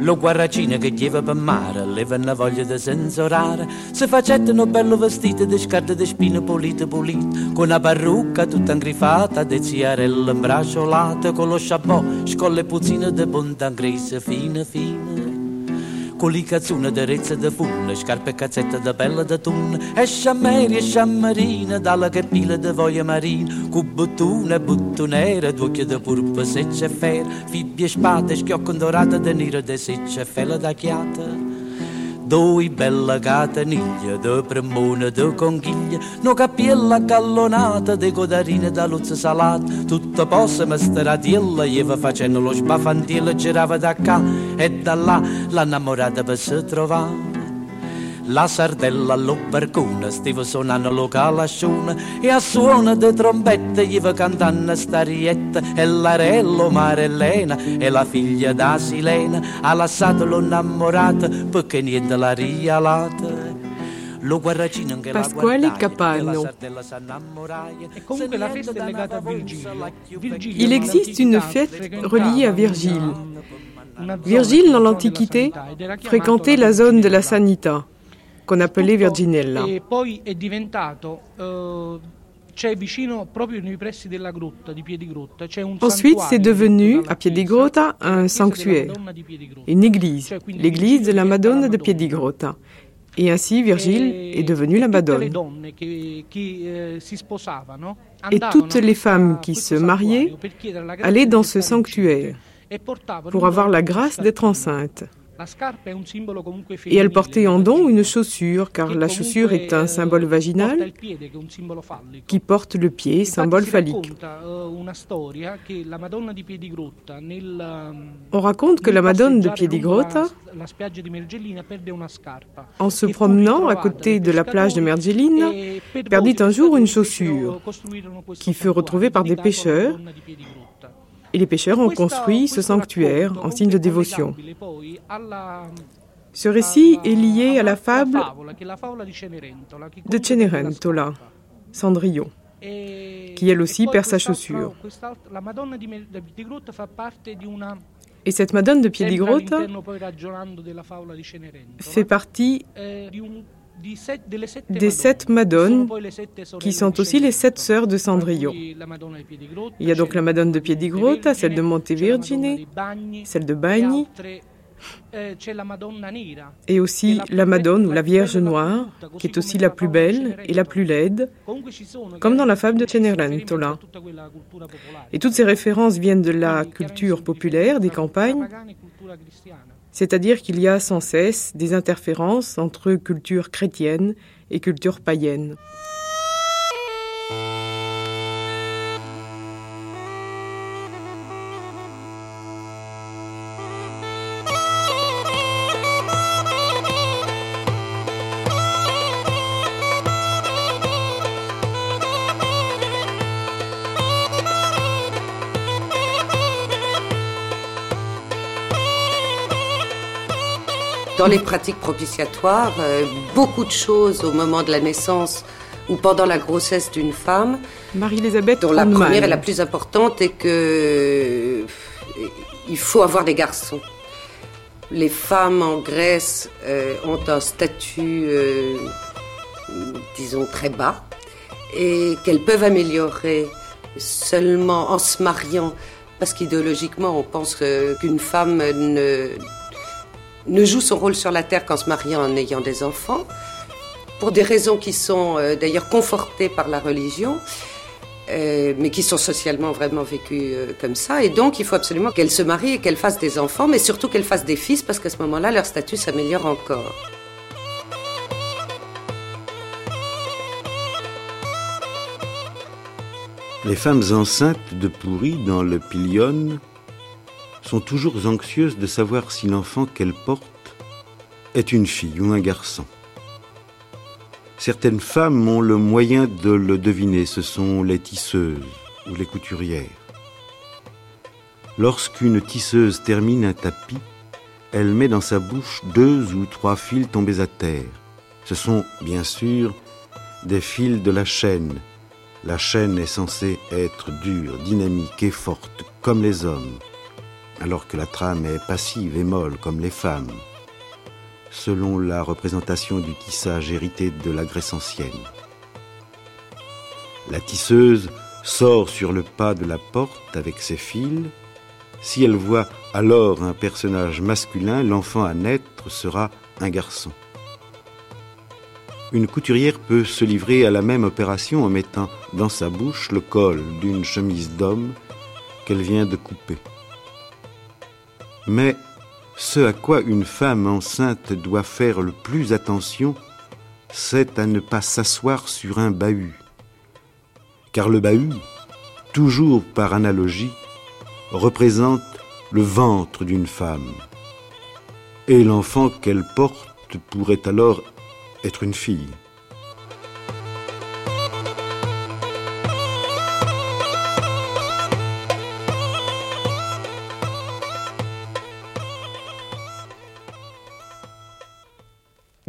Lo guarracino che chieva per mare, leva una voglia di sensorare. Se facettano bello vestito di scarpe di spine pulite pulite, con una parrucca tutta ingrifata, de ziarelle imbracciolate, con lo chapeau, scolle puzzine di punta grisa fine fine Cu de rețe de fună Și pe cațetă de pelă de tun. Eșameri, șameri, e șamerină Dală căpilă de voie marin. Cu butune, butunere Duoche de purpă, sece fer Fibie, spate, șchiocândorată De niră de sece felă de achiată Due bella cataniglia de premone de conchiglia, no capiella callonata de codarine da luzza salata, tutta possa masteratiella, ieva facendo lo sbafantillo, girava da qua e da là, l'annamorata per se trovare. La sardella allo barcone stava suonando lo calascione e a suono di trombette gli va cantando starietta e l'arello Marellena e la figlia da Silena ha lasciato l'innamorata perché niente l'ha rialata. Pasquale Capano. Il existe une fête reliée à Virgile. Virgile, dans l'Antiquité, fréquentait la zone de la Sanita qu'on appelait Virginella. E poi è diventato c'è vicino proprio nei pressi della grotta di Piedigrotta c'è un Ensuite, c'est devenu à Piedigrotta un sanctuaire, une église, l'église de la Madonna de Piedigrotta. Et ainsi Virgile e est devenu la Madone. Eh, Et toutes les femmes qui se mariaient allaient dans ce sanctuaire. pour avoir la grâce d'être enceinte. Et elle portait en don une chaussure, car la chaussure est un symbole vaginal qui porte le pied, symbole phallique. On raconte que la Madone de Piedigrotta, en se promenant à côté de la plage de Mergellina, perdit un jour une chaussure qui fut retrouvée par des pêcheurs et les pêcheurs ont construit ce sanctuaire en signe de dévotion. Ce récit est lié à la fable de Cenerentola, Cendrillon, qui elle aussi perd sa chaussure. Et cette Madone de Piedigrotta fait partie des sept Madones, qui sont aussi les sept sœurs de Cendrillon. Il y a donc la Madone de Piedigrotta, celle de Montevergine, celle de Bagni, et aussi la Madone ou la Vierge Noire, qui est aussi la plus belle et la plus laide, comme dans la fable de Cenerentola. Et toutes ces références viennent de la culture populaire des campagnes c'est-à-dire qu'il y a sans cesse des interférences entre culture chrétienne et culture païenne. Dans les pratiques propitiatoires, euh, beaucoup de choses au moment de la naissance ou pendant la grossesse d'une femme. Marie-Elisabeth dont la première et la plus importante est que euh, il faut avoir des garçons. Les femmes en Grèce euh, ont un statut, disons, très bas et qu'elles peuvent améliorer seulement en se mariant, parce qu'idéologiquement, on pense qu'une femme ne ne joue son rôle sur la terre qu'en se mariant en ayant des enfants, pour des raisons qui sont euh, d'ailleurs confortées par la religion, euh, mais qui sont socialement vraiment vécues euh, comme ça. Et donc, il faut absolument qu'elle se marie et qu'elle fasse des enfants, mais surtout qu'elle fasse des fils, parce qu'à ce moment-là, leur statut s'améliore encore. Les femmes enceintes de pourri dans le pilion sont toujours anxieuses de savoir si l'enfant qu'elles portent est une fille ou un garçon. Certaines femmes ont le moyen de le deviner, ce sont les tisseuses ou les couturières. Lorsqu'une tisseuse termine un tapis, elle met dans sa bouche deux ou trois fils tombés à terre. Ce sont bien sûr des fils de la chaîne. La chaîne est censée être dure, dynamique et forte, comme les hommes alors que la trame est passive et molle comme les femmes, selon la représentation du tissage hérité de la Grèce ancienne. La tisseuse sort sur le pas de la porte avec ses fils. Si elle voit alors un personnage masculin, l'enfant à naître sera un garçon. Une couturière peut se livrer à la même opération en mettant dans sa bouche le col d'une chemise d'homme qu'elle vient de couper. Mais ce à quoi une femme enceinte doit faire le plus attention, c'est à ne pas s'asseoir sur un bahut. Car le bahut, toujours par analogie, représente le ventre d'une femme. Et l'enfant qu'elle porte pourrait alors être une fille.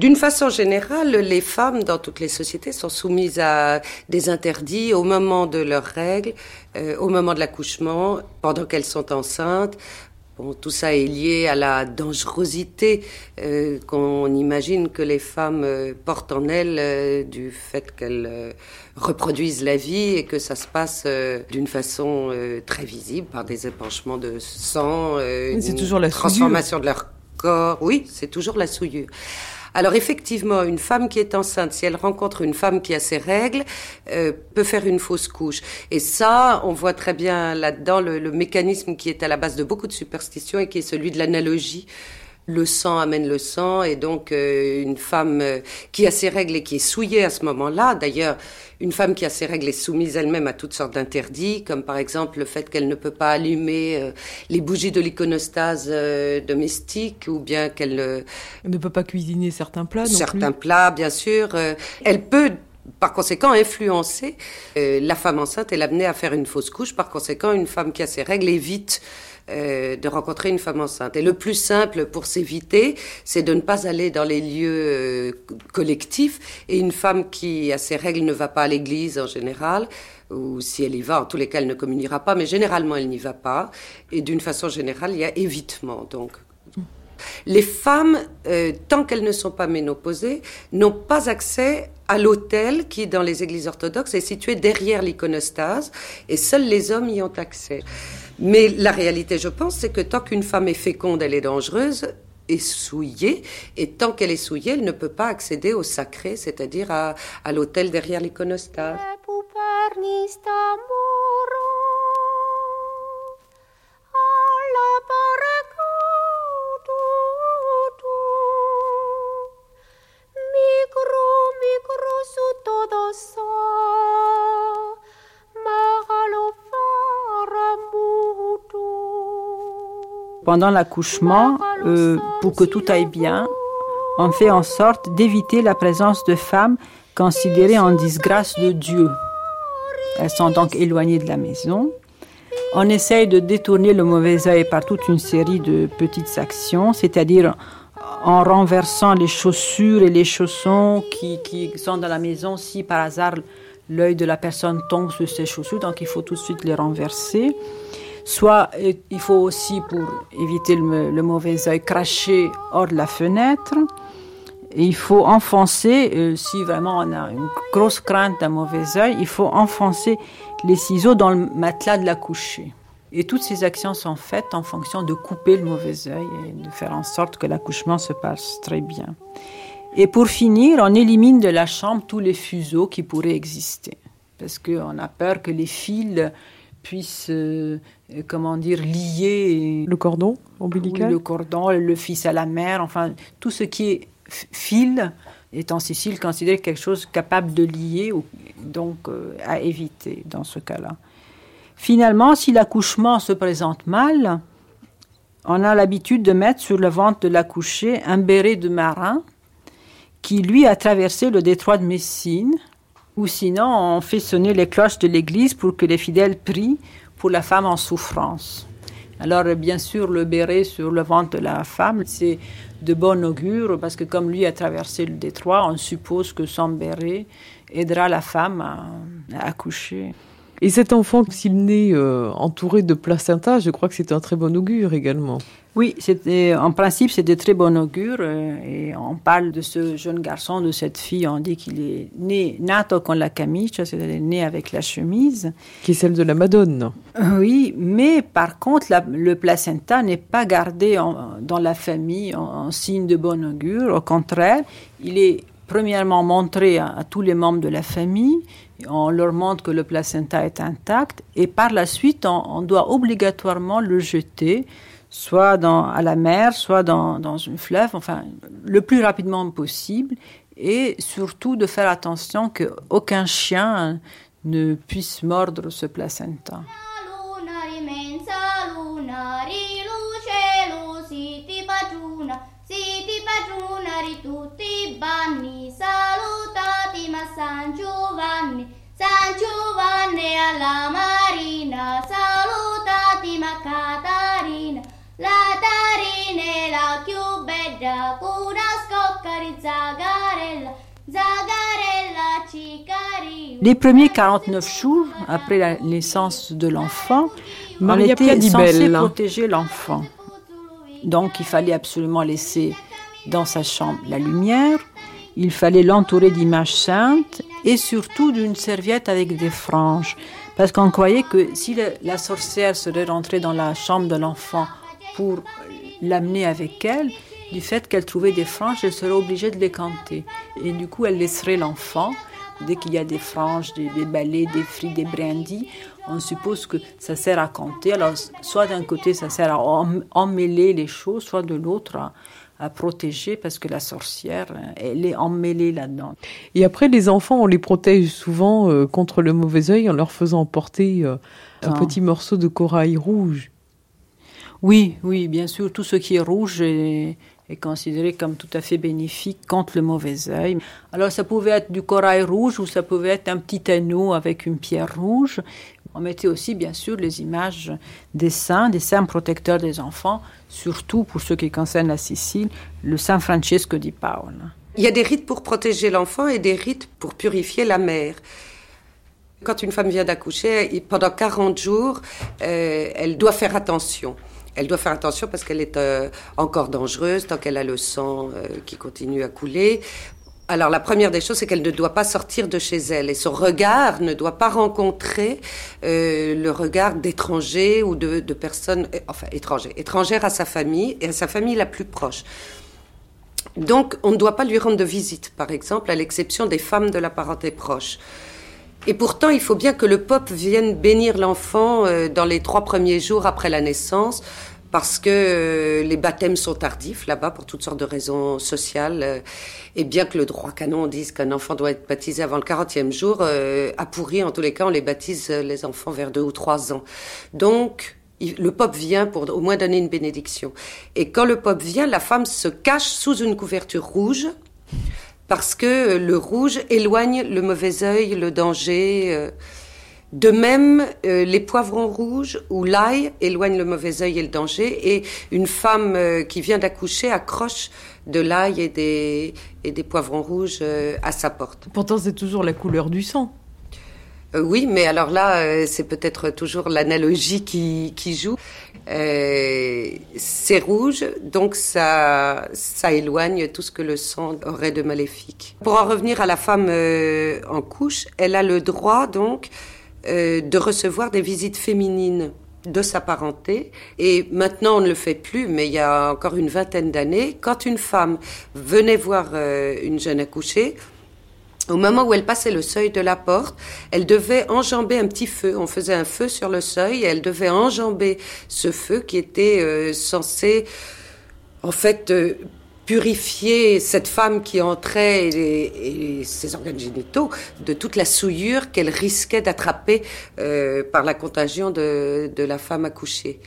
D'une façon générale, les femmes dans toutes les sociétés sont soumises à des interdits au moment de leurs règles, euh, au moment de l'accouchement, pendant qu'elles sont enceintes. Bon, tout ça est lié à la dangerosité euh, qu'on imagine que les femmes euh, portent en elles du fait qu'elles reproduisent la vie et que ça se passe d'une façon très visible par des épanchements de sang, une toujours la transformation de leur corps. Oui, c'est toujours la souillure. Alors effectivement, une femme qui est enceinte, si elle rencontre une femme qui a ses règles, euh, peut faire une fausse couche. Et ça, on voit très bien là-dedans le, le mécanisme qui est à la base de beaucoup de superstitions et qui est celui de l'analogie le sang amène le sang et donc euh, une femme euh, qui a ses règles et qui est souillée à ce moment-là, d'ailleurs une femme qui a ses règles est soumise elle-même à toutes sortes d'interdits, comme par exemple le fait qu'elle ne peut pas allumer euh, les bougies de l'iconostase domestique ou bien qu'elle ne peut pas cuisiner certains plats. Non certains plats, bien sûr. elle peut par conséquent influencer la femme enceinte et l'amener à faire une fausse couche. Par conséquent, une femme qui a ses règles évite euh, de rencontrer une femme enceinte. Et le plus simple pour s'éviter, c'est de ne pas aller dans les lieux euh, collectifs. Et une femme qui a ses règles ne va pas à l'église en général, ou si elle y va, en tous les cas, elle ne communiera pas, mais généralement, elle n'y va pas. Et d'une façon générale, il y a évitement. Donc, les femmes, euh, tant qu'elles ne sont pas ménopausées, n'ont pas accès à l'autel qui, dans les églises orthodoxes, est situé derrière l'iconostase, et seuls les hommes y ont accès. Mais la réalité, je pense, c'est que tant qu'une femme est féconde, elle est dangereuse est souillée, et tant qu'elle est souillée, elle ne peut pas accéder au sacré, c'est-à-dire à, à l'autel derrière l'iconostase. Pendant l'accouchement, euh, pour que tout aille bien, on fait en sorte d'éviter la présence de femmes considérées en disgrâce de Dieu. Elles sont donc éloignées de la maison. On essaye de détourner le mauvais œil par toute une série de petites actions, c'est-à-dire en renversant les chaussures et les chaussons qui, qui sont dans la maison si par hasard l'œil de la personne tombe sur ces chaussures, donc il faut tout de suite les renverser. Soit il faut aussi, pour éviter le, mauvais œil, cracher hors de la fenêtre. Il faut enfoncer, euh, si vraiment on a une grosse crainte d'un mauvais œil, il faut enfoncer les ciseaux dans le matelas de la couchée. Et toutes ces actions sont faites en fonction de couper le mauvais œil et de faire en sorte que l'accouchement se passe très bien. Et pour finir, on élimine de la chambre tous les fuseaux qui pourraient exister. Parce qu'on a peur que les fils puisse, euh, comment dire, lier le cordon ombilical, le cordon, le fils à la mère, enfin tout ce qui est fil est en Sicile considéré quelque chose capable de lier, donc euh, à éviter dans ce cas-là. Finalement, si l'accouchement se présente mal, on a l'habitude de mettre sur le ventre de l'accouché un béret de marin qui, lui, a traversé le détroit de Messine ou sinon, on fait sonner les cloches de l'église pour que les fidèles prient pour la femme en souffrance. Alors, bien sûr, le béret sur le ventre de la femme, c'est de bon augure parce que comme lui a traversé le détroit, on suppose que son béret aidera la femme à, accoucher. Et cet enfant, s'il naît euh, entouré de placenta, je crois que c'est un très bon augure également. Oui, c'était, en principe, c'est de très bon augure. Euh, et on parle de ce jeune garçon, de cette fille, on dit qu'il est né nato con la camicia, c'est-à-dire né avec la chemise. Qui est celle de la Madone. Oui, mais par contre, le placenta n'est pas gardé dans la famille en, signe de bon augure. Au contraire, il est premièrement montré à, tous les membres de la famille, on leur montre que le placenta est intact, et par la suite, on, doit obligatoirement le jeter, soit dans, à la mer, soit dans, dans une fleuve, enfin, le plus rapidement possible, et surtout de faire attention qu'aucun chien ne puisse mordre ce placenta. San Giovanni, San Giovanni alla Marina, salutati ma Catarina, la tarina è la più bella, una scocca di zagarella, zagarella cicari. Les premiers 49 jours après la naissance de l'enfant, on était censé protéger l'enfant. Donc il fallait absolument laisser dans sa chambre la lumière, il fallait l'entourer d'images saintes et surtout d'une serviette avec des franges. Parce qu'on croyait que si la sorcière serait rentrée dans la chambre de l'enfant pour l'amener avec elle, du fait qu'elle trouvait des franges, elle serait obligée de les canter. Et du coup, elle laisserait l'enfant. Dès qu'il y a des franges, des, balais, des fris, des brindilles, on suppose que ça sert à canter. Alors, soit d'un côté, ça sert à emmêler les choses, soit de l'autre, à, protéger, parce que la sorcière, elle est emmêlée là-dedans. Et après, les enfants, on les protège souvent euh, contre le mauvais œil en leur faisant porter euh, un petit morceau de corail rouge. Oui, oui, bien sûr, tout ce qui est rouge est, est considéré comme tout à fait bénéfique contre le mauvais œil. Alors ça pouvait être du corail rouge ou ça pouvait être un petit anneau avec une pierre rouge. On mettait aussi bien sûr les images des saints, des saints protecteurs des enfants, surtout pour ce qui concerne la Sicile, le Saint Francesco di Paola. Il y a des rites pour protéger l'enfant et des rites pour purifier la mère. Quand une femme vient d'accoucher, pendant 40 jours, euh, elle doit faire attention. Elle doit faire attention parce qu'elle est euh, encore dangereuse tant qu'elle a le sang euh, qui continue à couler. Alors la première des choses, c'est qu'elle ne doit pas sortir de chez elle et son regard ne doit pas rencontrer euh, le regard d'étrangers ou de, personnes, enfin étrangers, étrangères à sa famille et à sa famille la plus proche. Donc on ne doit pas lui rendre de visite, par exemple, à l'exception des femmes de la parenté proche. Et pourtant, il faut bien que le pope vienne bénir l'enfant euh, dans les trois premiers jours après la naissance, parce que euh, les baptêmes sont tardifs là-bas pour toutes sortes de raisons sociales. Euh, et bien que le droit canon dise qu'un enfant doit être baptisé avant le 40e jour, à pourri, en tous les cas, on les baptise les enfants vers deux ou trois ans. Donc, le pope vient pour au moins donner une bénédiction. Et quand le pope vient, la femme se cache sous une couverture rouge parce que le rouge éloigne le mauvais œil, le danger. Euh. De même, euh, les poivrons rouges ou l'ail éloignent le mauvais œil et le danger. Et une femme euh, qui vient d'accoucher accroche de l'ail et des, et des poivrons rouges à sa porte. Pourtant, c'est toujours la couleur du sang. oui, mais alors là, c'est peut-être toujours l'analogie qui, qui joue. Euh, c'est rouge, donc ça, ça éloigne tout ce que le sang aurait de maléfique. Pour en revenir à la femme euh, en couche, elle a le droit donc euh, de recevoir des visites féminines de sa parenté. Et maintenant, on ne le fait plus, mais il y a encore une vingtaine d'années, quand une femme venait voir une jeune accouchée, au moment où elle passait le seuil de la porte, elle devait enjamber un petit feu. On faisait un feu sur le seuil et elle devait enjamber ce feu qui était euh, censé, en fait, euh, purifier cette femme qui entrait et, ses organes génitaux de toute la souillure qu'elle risquait d'attraper euh, par la contagion de, de la femme accouchée.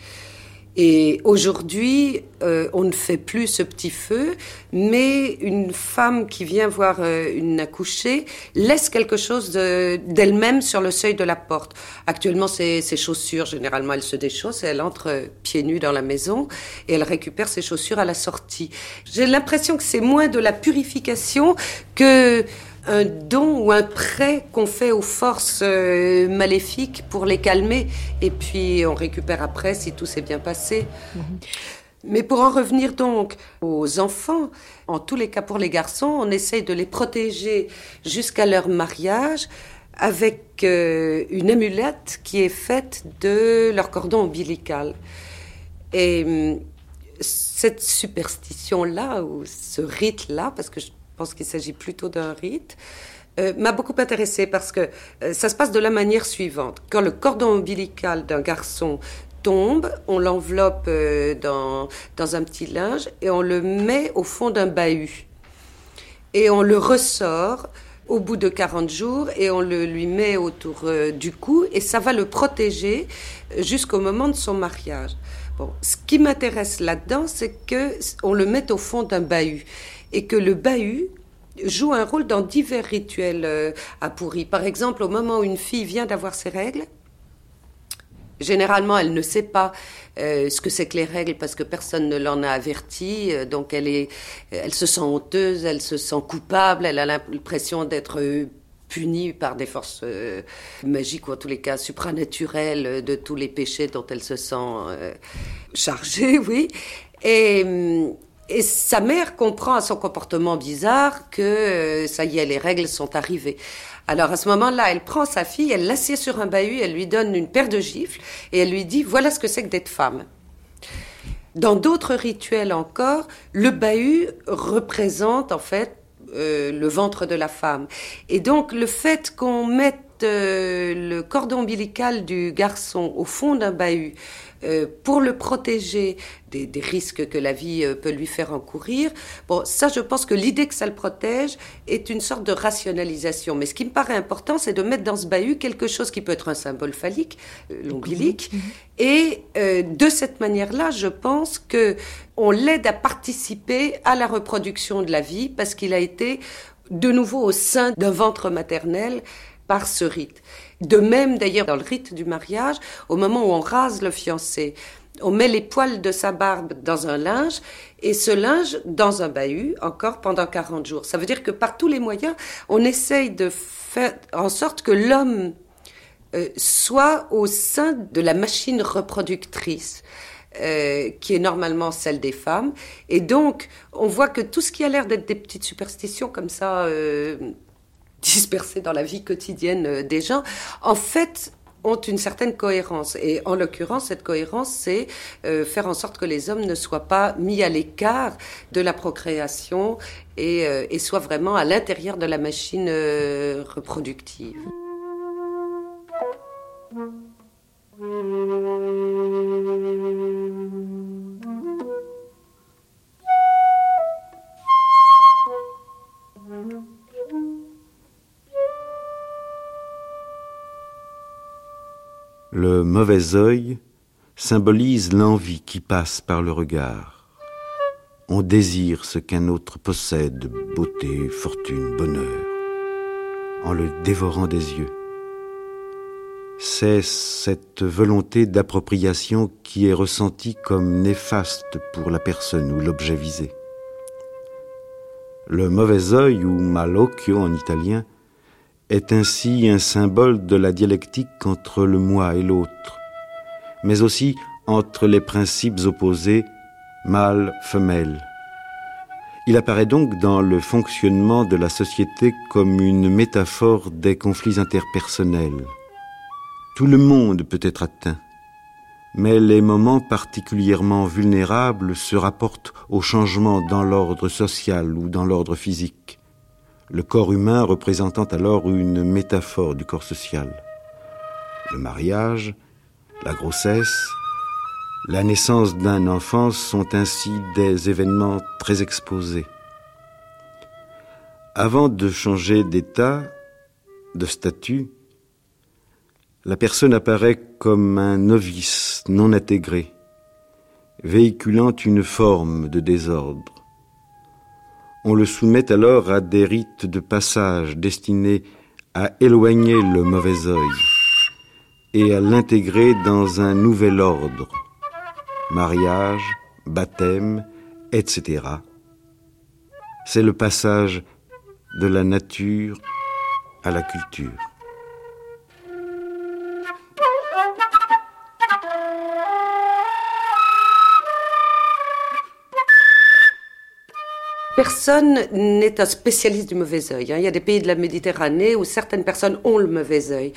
Et aujourd'hui, euh, on ne fait plus ce petit feu, mais une femme qui vient voir euh, une accouchée laisse quelque chose d'elle-même sur le seuil de la porte. Actuellement, ses, ses, chaussures, généralement, elle se déchausse et elle entre euh, pieds nus dans la maison et elle récupère ses chaussures à la sortie. J'ai l'impression que c'est moins de la purification que un don ou un prêt qu'on fait aux forces euh, maléfiques pour les calmer et puis on récupère après si tout s'est bien passé. Mhm. Mais pour en revenir donc aux enfants, en tous les cas pour les garçons, on essaye de les protéger jusqu'à leur mariage avec euh, une amulette qui est faite de leur cordon ombilical. Et hum, cette superstition-là, ou ce rite-là, parce que je je pense qu'il s'agit plutôt d'un rite, euh, m'a beaucoup intéressée parce que euh, ça se passe de la manière suivante. Quand le cordon ombilical d'un garçon tombe, on l'enveloppe euh, dans, dans un petit linge et on le met au fond d'un bahut. Et on le ressort au bout de 40 jours et on le lui met autour du cou et ça va le protéger jusqu'au moment de son mariage. Bon, ce qui m'intéresse là-dedans, c'est que on le met au fond d'un bahut et que le bahut joue un rôle dans divers rituels euh, à pourri. Par exemple, au moment où une fille vient d'avoir ses règles, Généralement, elle ne sait pas euh, ce que c'est que les règles parce que personne ne l'en a averti. Euh, donc, elle est, elle se sent honteuse, elle se sent coupable, elle a l'impression d'être punie par des forces magiques ou en tous les cas supranaturelles de tous les péchés dont elle se sent chargée, [laughs] oui. Et hum, et sa mère comprend à son comportement bizarre que euh, ça y est, les règles sont arrivées. Alors à ce moment-là, elle prend sa fille, elle l'assied sur un bahut, elle lui donne une paire de gifles et elle lui dit voilà ce que c'est que d'être femme. Dans d'autres rituels encore, le bahut représente en fait euh, le ventre de la femme. Et donc le fait qu'on mette euh, le cordon ombilical du garçon au fond d'un bahut euh, pour le protéger des, risques que la vie peut lui faire encourir. Bon, ça, je pense que l'idée que ça le protège est une sorte de rationalisation. Mais ce qui me paraît important, c'est de mettre dans ce bahut quelque chose qui peut être un symbole phallique, l'ombilic. Mhm. Et de cette manière-là, je pense que on l'aide à participer à la reproduction de la vie parce qu'il a été de nouveau au sein d'un ventre maternel par ce rite. De même d'ailleurs dans le rite du mariage, au moment où on rase le fiancé, on met les poils de sa barbe dans un linge et ce linge dans un bahut encore pendant 40 jours. Ça veut dire que par tous les moyens, on essaye de faire en sorte que l'homme euh, soit au sein de la machine reproductrice. Euh, qui est normalement celle des femmes. Et donc, on voit que tout ce qui a l'air d'être des petites superstitions comme ça, euh, dispersées dans la vie quotidienne euh, des gens, en fait, ont une certaine cohérence. Et en l'occurrence, cette cohérence, c'est faire en sorte que les hommes ne soient pas mis à l'écart de la procréation et, et soient vraiment à l'intérieur de la machine reproductive. Le mauvais œil symbolise l'envie qui passe par le regard. On désire ce qu'un autre possède, beauté, fortune, bonheur, en le dévorant des yeux. C'est cette volonté d'appropriation qui est ressentie comme néfaste pour la personne ou l'objet visé. Le mauvais œil ou malocchio en italien est ainsi un symbole de la dialectique entre le moi et l'autre, mais aussi entre les principes opposés mâle-femelle. Il apparaît donc dans le fonctionnement de la société comme une métaphore des conflits interpersonnels. Tout le monde peut être atteint, mais les moments particulièrement vulnérables se rapportent au changement dans l'ordre social ou dans l'ordre physique le corps humain représentant alors une métaphore du corps social. Le mariage, la grossesse, la naissance d'un enfant sont ainsi des événements très exposés. Avant de changer d'état, de statut, la personne apparaît comme un novice non intégré, véhiculant une forme de désordre. On le soumet alors à des rites de passage destinés à éloigner le mauvais œil et à l'intégrer dans un nouvel ordre, mariage, baptême, etc. C'est le passage de la nature à la culture. Personne n'est un spécialiste du mauvais œil. Hein. Il y a des pays de la Méditerranée où certaines personnes ont le mauvais œil.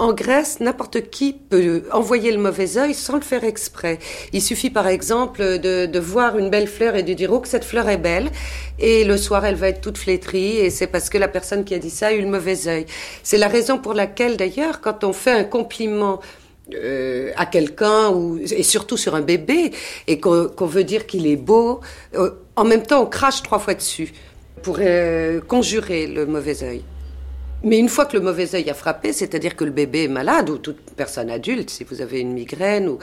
En Grèce, n'importe qui peut envoyer le mauvais œil sans le faire exprès. Il suffit par exemple de, de voir une belle fleur et de dire oh que cette fleur est belle et le soir elle va être toute flétrie et c'est parce que la personne qui a dit ça a eu le mauvais œil. C'est la raison pour laquelle d'ailleurs quand on fait un compliment euh, à quelqu'un ou et surtout sur un bébé et qu'on veut dire qu'il est beau, euh, en même temps on crache trois fois dessus pour euh, conjurer le mauvais œil. Mais une fois que le mauvais œil a frappé, c'est-à-dire que le bébé est malade, ou toute personne adulte, si vous avez une migraine, ou,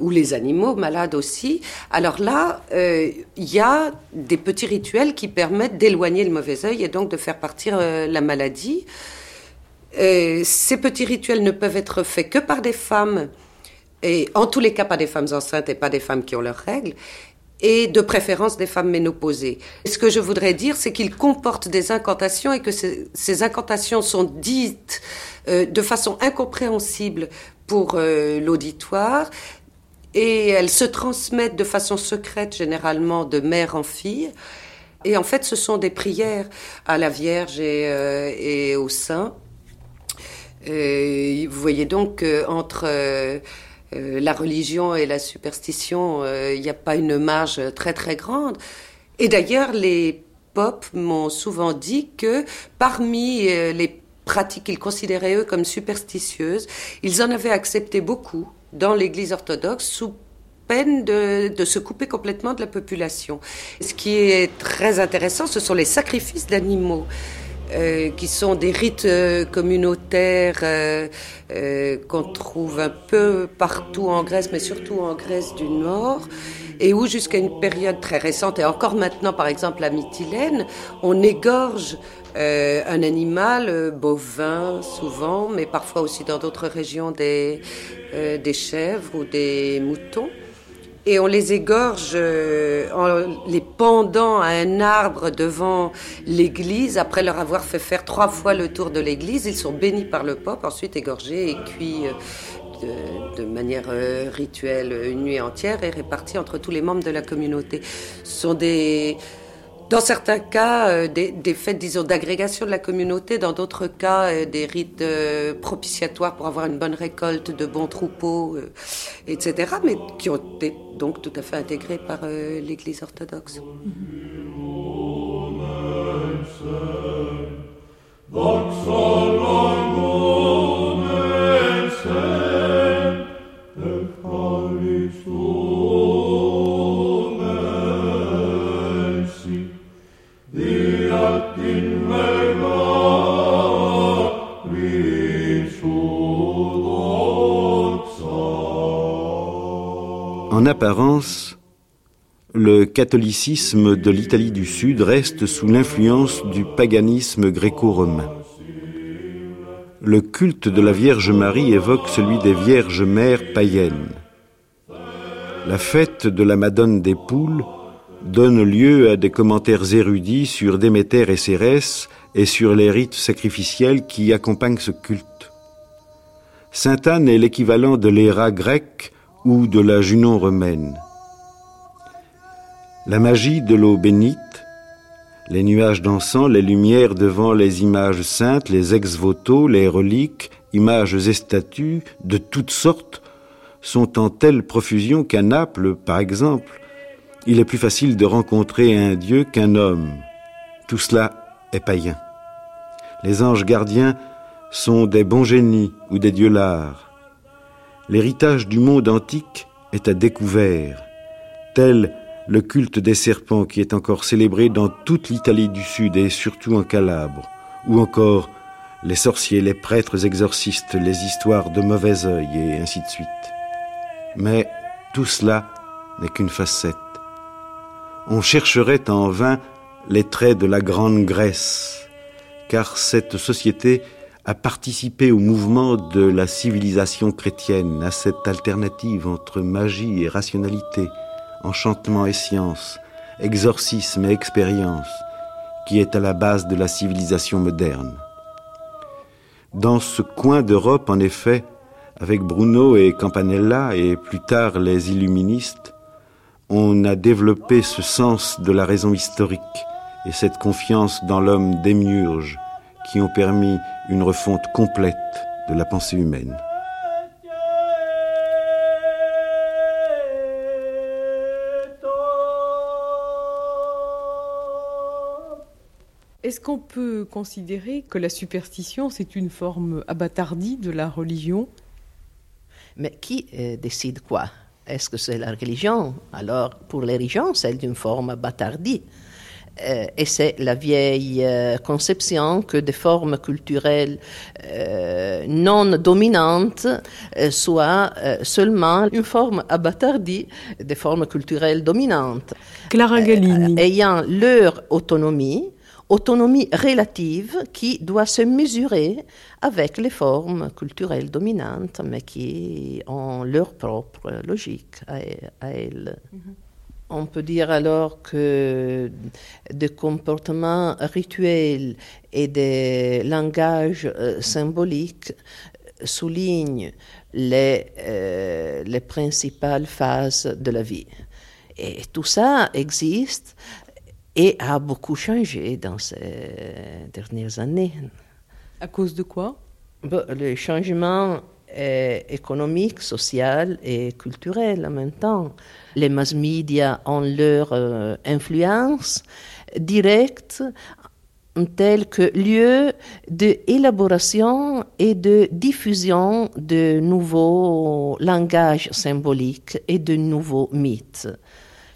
ou les animaux malades aussi, alors là, il y a des petits rituels qui permettent d'éloigner le mauvais œil et donc de faire partir la maladie. Euh, ces petits rituels ne peuvent être faits que par des femmes, et en tous les cas pas des femmes enceintes et pas des femmes qui ont leurs règles, et de préférence des femmes ménopausées. Ce que je voudrais dire, c'est qu'ils comportent des incantations et que ces, incantations sont dites euh, de façon incompréhensible pour euh, l'auditoire et elles se transmettent de façon secrète généralement de mère en fille. Et en fait, ce sont des prières à la Vierge et, et aux saints. Euh, vous voyez donc entre euh, euh, la religion et la superstition, il n'y a pas une marge très très grande. Et d'ailleurs, les pop m'ont souvent dit que parmi les pratiques qu'ils considéraient eux comme superstitieuses, ils en avaient accepté beaucoup dans l'Église orthodoxe sous peine de, se couper complètement de la population. Ce qui est très intéressant, ce sont les sacrifices d'animaux. Euh, qui sont des rites euh, communautaires euh, euh, qu'on trouve un peu partout en Grèce, mais surtout en Grèce du Nord, et où jusqu'à une période très récente, et encore maintenant par exemple à Mytilène, on égorge un animal bovin souvent, mais parfois aussi dans d'autres régions des, des chèvres ou des moutons et on les égorge euh, en les pendant à un arbre devant l'église. Après leur avoir fait faire trois fois le tour de l'église, ils sont bénis par le pape, ensuite égorgés et cuits euh, de, manière euh, rituelle une nuit entière et répartis entre tous les membres de la communauté. Ce sont des dans certains cas, euh, des, des, fêtes, disons, d'agrégation de la communauté, dans d'autres cas, euh, des rites euh, propitiatoires pour avoir une bonne récolte de bons troupeaux, etc., mais qui ont été donc tout à fait intégrés par l'Église orthodoxe. Apparence, le catholicisme de l'Italie du Sud reste sous l'influence du paganisme gréco-romain. Le culte de la Vierge Marie évoque celui des Vierges mères païennes. La fête de la Madone des Poules donne lieu à des commentaires érudits sur Déméter et Cérès et sur les rites sacrificiels qui accompagnent ce culte. Sainte Anne est l'équivalent de l'Héra grecque ou de la Junon romaine. La magie de l'eau bénite, les nuages dansants, les lumières devant les images saintes, les ex-voto, les reliques, images et statues de toutes sortes, sont en telle profusion qu'à Naples, par exemple, il est plus facile de rencontrer un Dieu qu'un homme. Tout cela est païen. Les anges gardiens sont des bons génies ou des dieux lards l'héritage du monde antique est à découvert, tel le culte des serpents qui est encore célébré dans toute l'Italie du Sud et surtout en Calabre, ou encore les sorciers, les prêtres exorcistes, les histoires de mauvais œil et ainsi de suite. Mais tout cela n'est qu'une facette. On chercherait en vain les traits de la grande Grèce, car cette société a participé au mouvement de la civilisation chrétienne, à cette alternative entre magie et rationalité, enchantement et science, exorcisme et expérience, qui est à la base de la civilisation moderne. Dans ce coin d'Europe, en effet, avec Bruno et Campanella et plus tard les illuministes, on a développé ce sens de la raison historique et cette confiance dans l'homme démiurge qui ont permis une refonte complète de la pensée humaine. Est-ce qu'on peut considérer que la superstition, c'est une forme abattardie de la religion? Mais qui euh, décide quoi? Est-ce que c'est la religion? Alors, pour les religions, c'est une forme abattardie. Euh, et c'est la vieille euh, conception que des formes culturelles euh, non dominantes soient seulement une forme abattardie des formes culturelles dominantes. Clara Gallini. ayant leur autonomie, autonomie relative qui doit se mesurer avec les formes culturelles dominantes, mais qui ont leur propre logique à, elles. Mm-hmm. On peut dire alors que des comportements rituels et des langages euh, symboliques soulignent les, euh, les principales phases de la vie. Et tout ça existe et a beaucoup changé dans ces dernières années. À cause de quoi? Le changement économique, social et culturel en même temps. Les mass media ont leur euh, influence directe tel que lieu d'élaboration et de diffusion de nouveaux langages symboliques et de nouveaux mythes.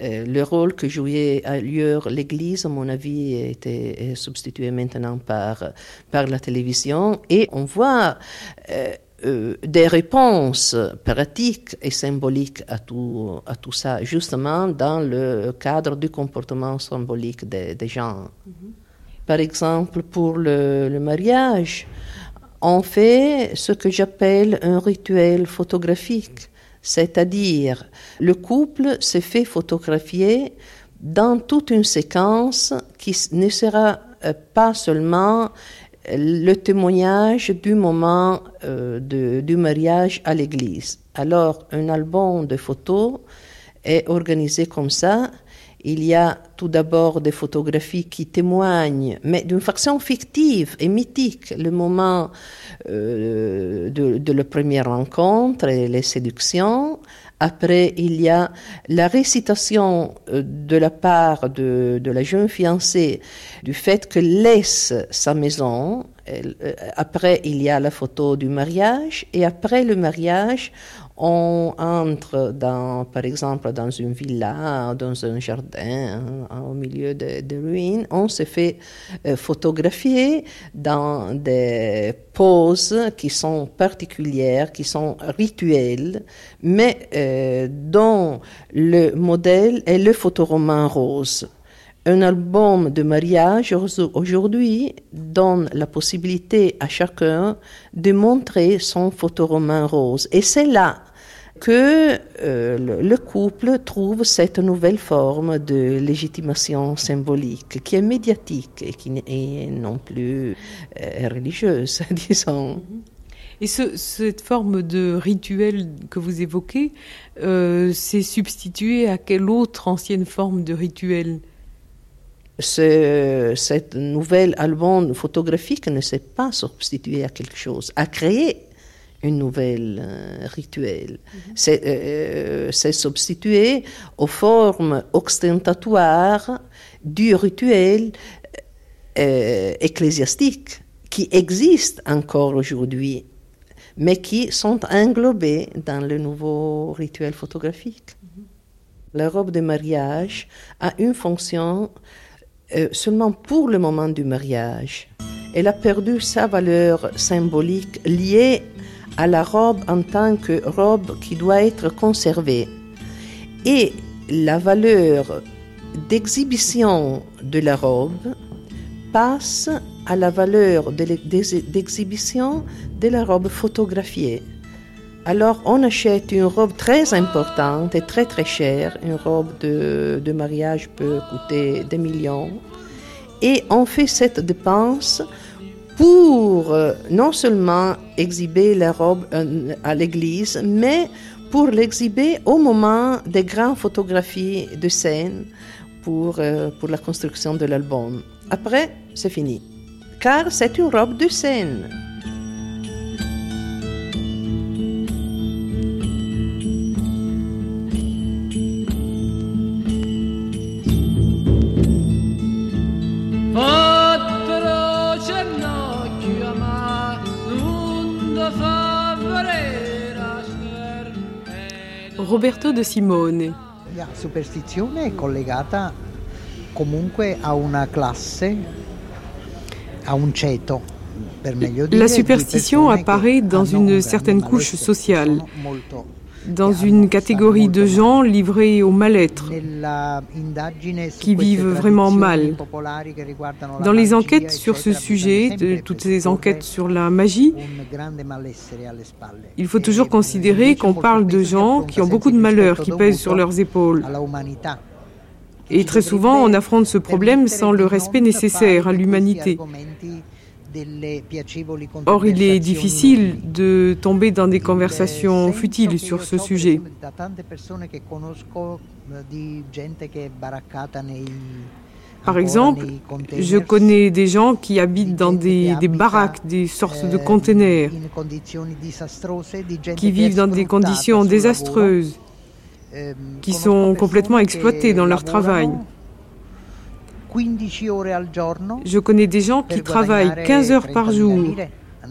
Euh, le rôle que jouait ailleurs l'Église, à mon avis, était substitué maintenant par, par la télévision. Et on voit euh, euh, des réponses pratiques et symboliques à tout, à tout ça, justement dans le cadre du comportement symbolique des, gens. Mm-hmm. Par exemple, pour le, le mariage, on fait ce que j'appelle un rituel photographique, c'est-à-dire le couple se fait photographier dans toute une séquence qui ne sera euh, pas seulement le témoignage du moment euh, de, du mariage à l'église. Alors, un album de photos est organisé comme ça il y a tout d'abord des photographies qui témoignent, mais d'une façon fictive et mythique, le moment euh, de, la première rencontre et les séductions. Après, il y a la récitation euh, de la part de, la jeune fiancée du fait qu'elle laisse sa maison. Euh, après, il y a la photo du mariage. Et après le mariage, on entre, dans, par exemple, dans une villa, dans un jardin, hein, au milieu de, ruines. On se fait euh, photographier dans des poses qui sont particulières, qui sont rituelles, mais euh, dont le modèle est le photoroman rose. Un album de mariage aujourd'hui donne la possibilité à chacun de montrer son photoroman rose. Et c'est là que euh, le, couple trouve cette nouvelle forme de légitimation symbolique qui est médiatique et qui n'est non plus euh, religieuse, [laughs] disons. Et cette forme de rituel que vous évoquez, euh, c'est substitué à quelle autre ancienne forme de rituel? Ce, cette nouvelle album photographique ne s'est pas substitué à quelque chose, a créé une nouvelle euh, rituel. Mhm. Euh, c'est substitué aux formes ostentatoires du rituel euh, ecclésiastique qui existent encore aujourd'hui, mais qui sont englobés dans le nouveau rituel photographique. La robe de mariage a une fonction seulement pour le moment du mariage. Elle a perdu sa valeur symbolique liée à la robe en tant que robe qui doit être conservée. Et la valeur d'exhibition de la robe passe à la valeur d'exhibition de la robe photographiée. Alors on achète une robe très importante et très très chère, une robe de, mariage peut coûter des millions, et on fait cette dépense pour euh, non seulement exhiber la robe euh, à l'église, mais pour l'exhiber au moment des grandes photographies de scène pour, euh, pour la construction de l'album. Après, c'est fini. Car c'est une robe de scène. Roberto de Simone. La superstizione è collegata comunque a una classe, a un ceto. La superstition apparaît dans une certaine couche sociale dans une catégorie de gens livrés au mal-être, qui vivent vraiment mal. Dans les enquêtes sur ce sujet, de toutes ces enquêtes sur la magie, il faut toujours considérer qu'on parle de gens qui ont beaucoup de malheur qui pèsent sur leurs épaules. Et très souvent, on affronte ce problème sans le respect nécessaire à l'humanité. Or, il est difficile de tomber dans des conversations futiles sur ce sujet. Par exemple, je connais des gens qui habitent dans des, des baraques, des sortes de containers, qui vivent dans des conditions désastreuses, qui sont complètement exploités dans leur travail. Je connais des gens qui travaillent 15 heures par jour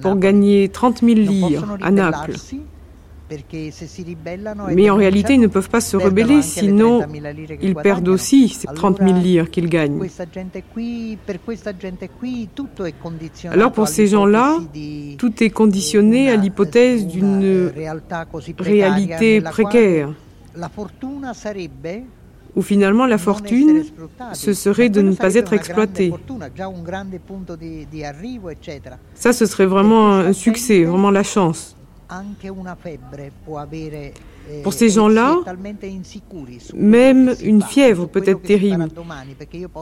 pour gagner 30 000 lire à Naples. Mais en réalité, ils ne peuvent pas se rebeller, sinon ils perdent aussi ces 30 000 lire qu'ils gagnent. Alors pour ces gens-là, tout est conditionné à l'hypothèse d'une réalité précaire où finalement la fortune, ce serait de ne pas être exploité. Ça, ce serait vraiment un succès, vraiment la chance. Pour ces gens-là, même une fièvre peut être terrible.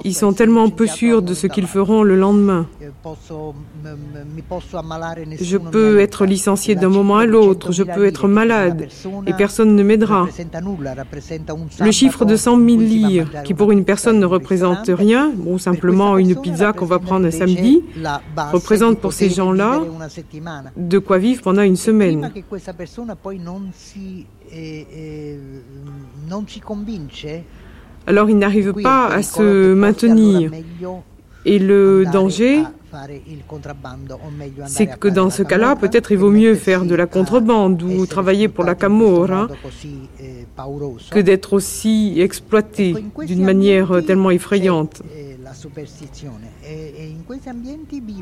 Ils sont tellement peu sûrs de ce qu'ils feront le lendemain. Je peux être licencié d'un moment à l'autre, je peux être malade et personne ne m'aidera. Le chiffre de 100 000 lire, qui pour une personne ne représente rien, ou simplement une pizza qu'on va prendre un samedi, représente pour ces gens-là de quoi vivre pendant une semaine. Alors il n'arrive pas à se maintenir. Et le danger, c'est que dans ce cas-là, peut-être il vaut mieux faire de la contrebande ou travailler pour la Camorra que d'être aussi exploité d'une manière tellement effrayante.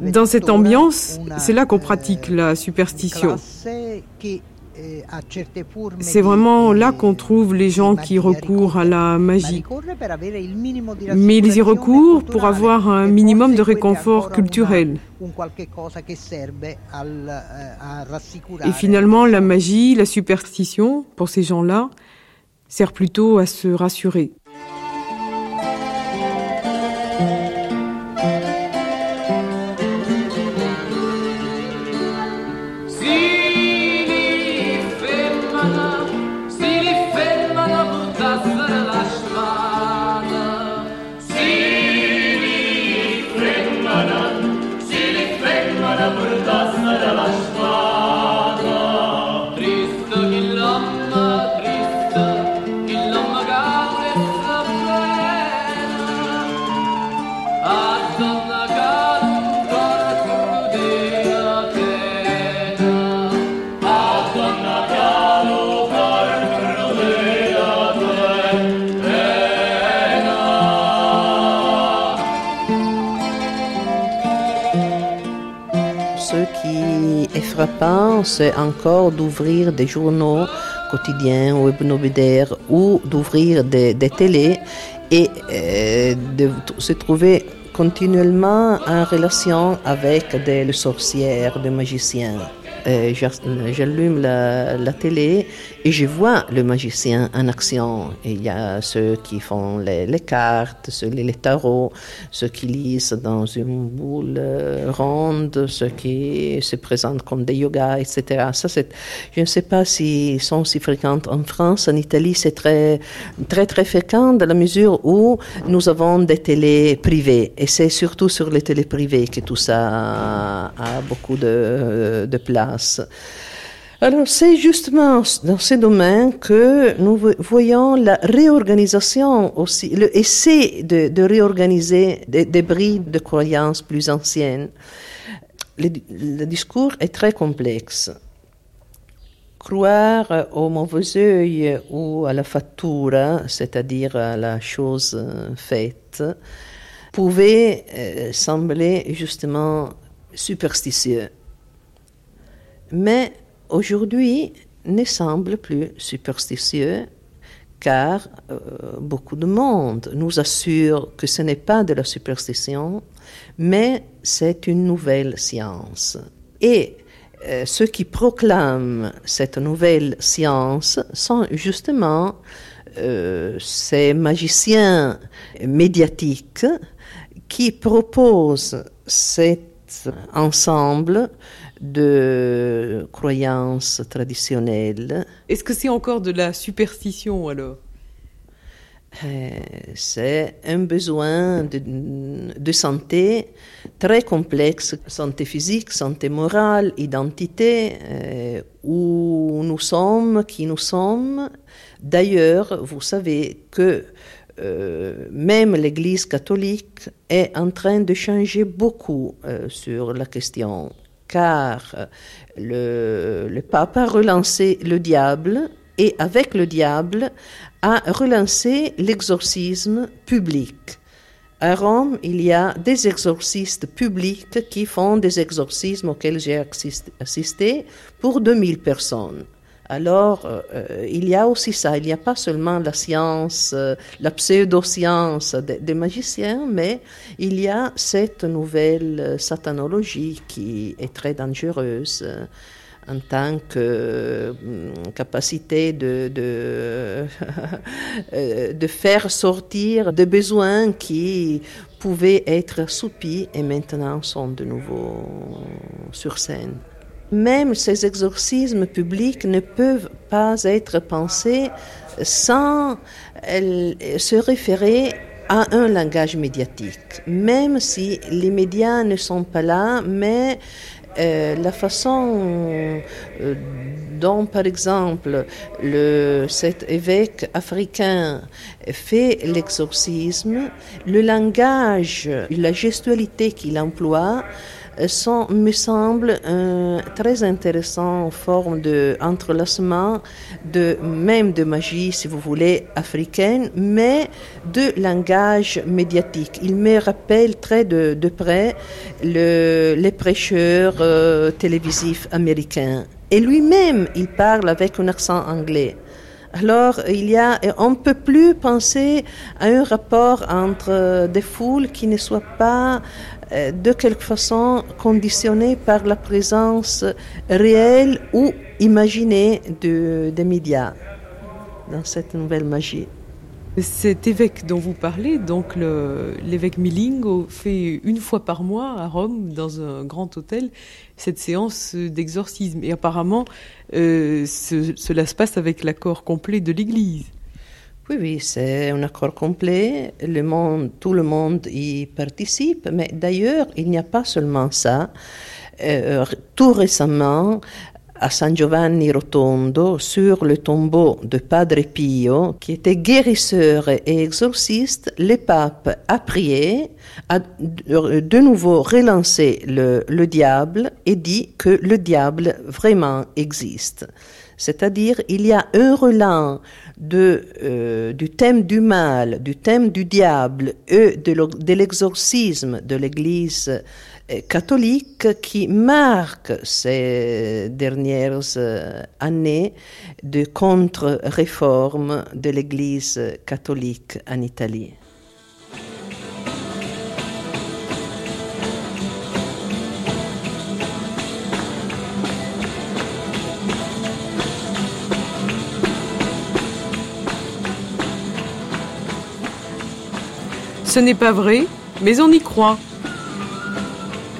Dans cette ambiance, c'est là qu'on pratique la superstition. C'est vraiment là qu'on trouve les gens qui recourent à la magie. Mais ils y recourent pour avoir un minimum de réconfort culturel. Et finalement, la magie, la superstition, pour ces gens-là, sert plutôt à se rassurer. C'est encore d'ouvrir des journaux quotidiens ou hebdomadaires ou d'ouvrir des, des télés et euh, de se trouver continuellement en relation avec des sorcières, des magiciens. Euh, j'allume la, télé et je vois le magicien en action. il y a ceux qui font les, cartes, ceux, les, les, tarots, ceux qui lisent dans une boule euh, ronde, ceux qui se présentent comme des yogas, etc. Ça, je ne sais pas s'ils sont si fréquents en France. En Italie, c'est très, très, très fréquent dans la mesure où nous avons des télés privées. Et c'est surtout sur les télés privées que tout ça a, beaucoup de place. Alors c'est justement dans ces domaines que nous voyons la réorganisation aussi, le de, réorganiser des, bribes de croyances plus anciennes. Le, discours est très complexe. Croire au mauvais œil ou à la fattura, c'est-à-dire à la chose faite, pouvait euh, sembler justement superstitieux mais aujourd'hui ne semble plus superstitieux car euh, beaucoup de monde nous assure que ce n'est pas de la superstition, mais c'est une nouvelle science. Et euh, ceux qui proclament cette nouvelle science sont justement euh, ces magiciens médiatiques qui proposent cet ensemble de croyances traditionnelles. Est-ce que c'est encore de la superstition alors? Euh, c'est un besoin de, santé très complexe, santé physique, santé morale, identité, euh, où nous sommes, qui nous sommes. D'ailleurs, vous savez que euh, même l'Église catholique est en train de changer beaucoup sur la question, car le, le pape a relancé le diable et avec le diable a relancé l'exorcisme public. À Rome, il y a des exorcistes publics qui font des exorcismes auxquels j'ai assisté pour 2000 personnes. Alors, euh, il y a aussi ça. Il n'y a pas seulement la science, euh, la pseudoscience des, magiciens, mais il y a cette nouvelle satanologie qui est très dangereuse en tant que hum, capacité de, [laughs] de, faire sortir des besoins qui pouvaient être assoupis et maintenant sont de nouveau sur scène. Même ces exorcismes publics ne peuvent pas être pensés sans se référer à un langage médiatique, même si les médias ne sont pas là, mais euh, la façon euh, dont, par exemple, le, cet évêque africain fait l'exorcisme, le langage, la gestualité qu'il emploie, sont, me semble, euh, très intéressant en forme de entrelacement de même de magie, si vous voulez, africaine, mais de langage médiatique. Il me rappelle très de, près le, les prêcheurs euh, télévisifs américains. Et lui-même, il parle avec un accent anglais. Alors, il y a, on ne peut plus penser à un rapport entre des foules qui ne soient pas euh, de quelque façon conditionné par la présence réelle ou imaginée de, des médias dans cette nouvelle magie. Cet évêque dont vous parlez, donc l'évêque Milingo, fait une fois par mois à Rome, dans un grand hôtel, cette séance d'exorcisme. Et apparemment, euh, cela se passe avec l'accord complet de l'Église. Oui, oui, c'est un accord complet. Le monde, tout le monde y participe. Mais d'ailleurs, il n'y a pas seulement ça. Euh, tout récemment, à San Giovanni Rotondo, sur le tombeau de Padre Pio, qui était guérisseur et exorciste, le pape a prié, a de nouveau relancé le, le diable et dit que le diable vraiment existe. C'est-à-dire, il y a un relent euh, du thème du mal, du thème du diable et de l'exorcisme de l'Église euh, catholique qui marque ces dernières euh, années de contre-réforme de l'Église catholique en Italie. Ce n'est pas vrai, mais on y croit.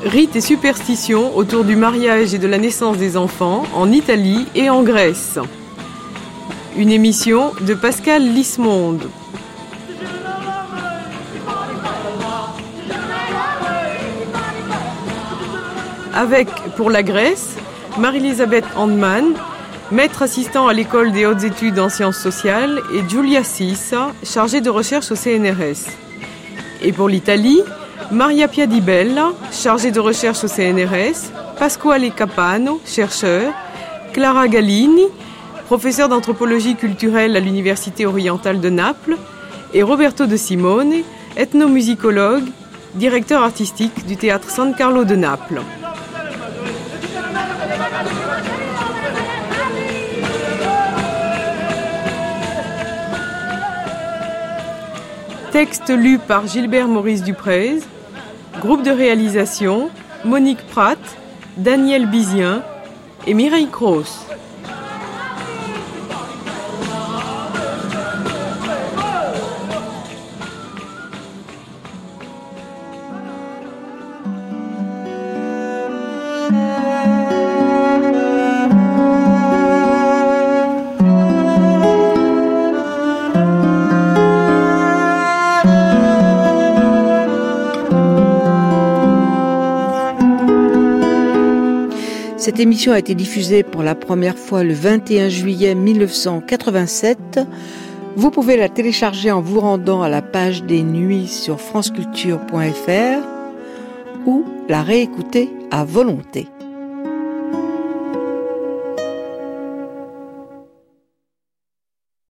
Rites et superstitions autour du mariage et de la naissance des enfants en Italie et en Grèce. Une émission de Pascal Lismonde. Avec, pour la Grèce, Marie-Elisabeth Handman, maître assistant à l'école des hautes études en sciences sociales, et Giulia Sissa, chargée de recherche au CNRS. Et pour l'Italie, Maria Piadibella, chargée de recherche au CNRS, Pasquale Capano, chercheur, Clara Gallini, professeur d'anthropologie culturelle à l'Université orientale de Naples, et Roberto de Simone, ethnomusicologue, directeur artistique du théâtre San Carlo de Naples. Texte lu par Gilbert Maurice Duprez. Groupe de réalisation Monique Pratt, Daniel Bizien et Mireille Cross. Cette émission a été diffusée pour la première fois le 21 juillet 1987. Vous pouvez la télécharger en vous rendant à la page des nuits sur franceculture.fr ou la réécouter à volonté.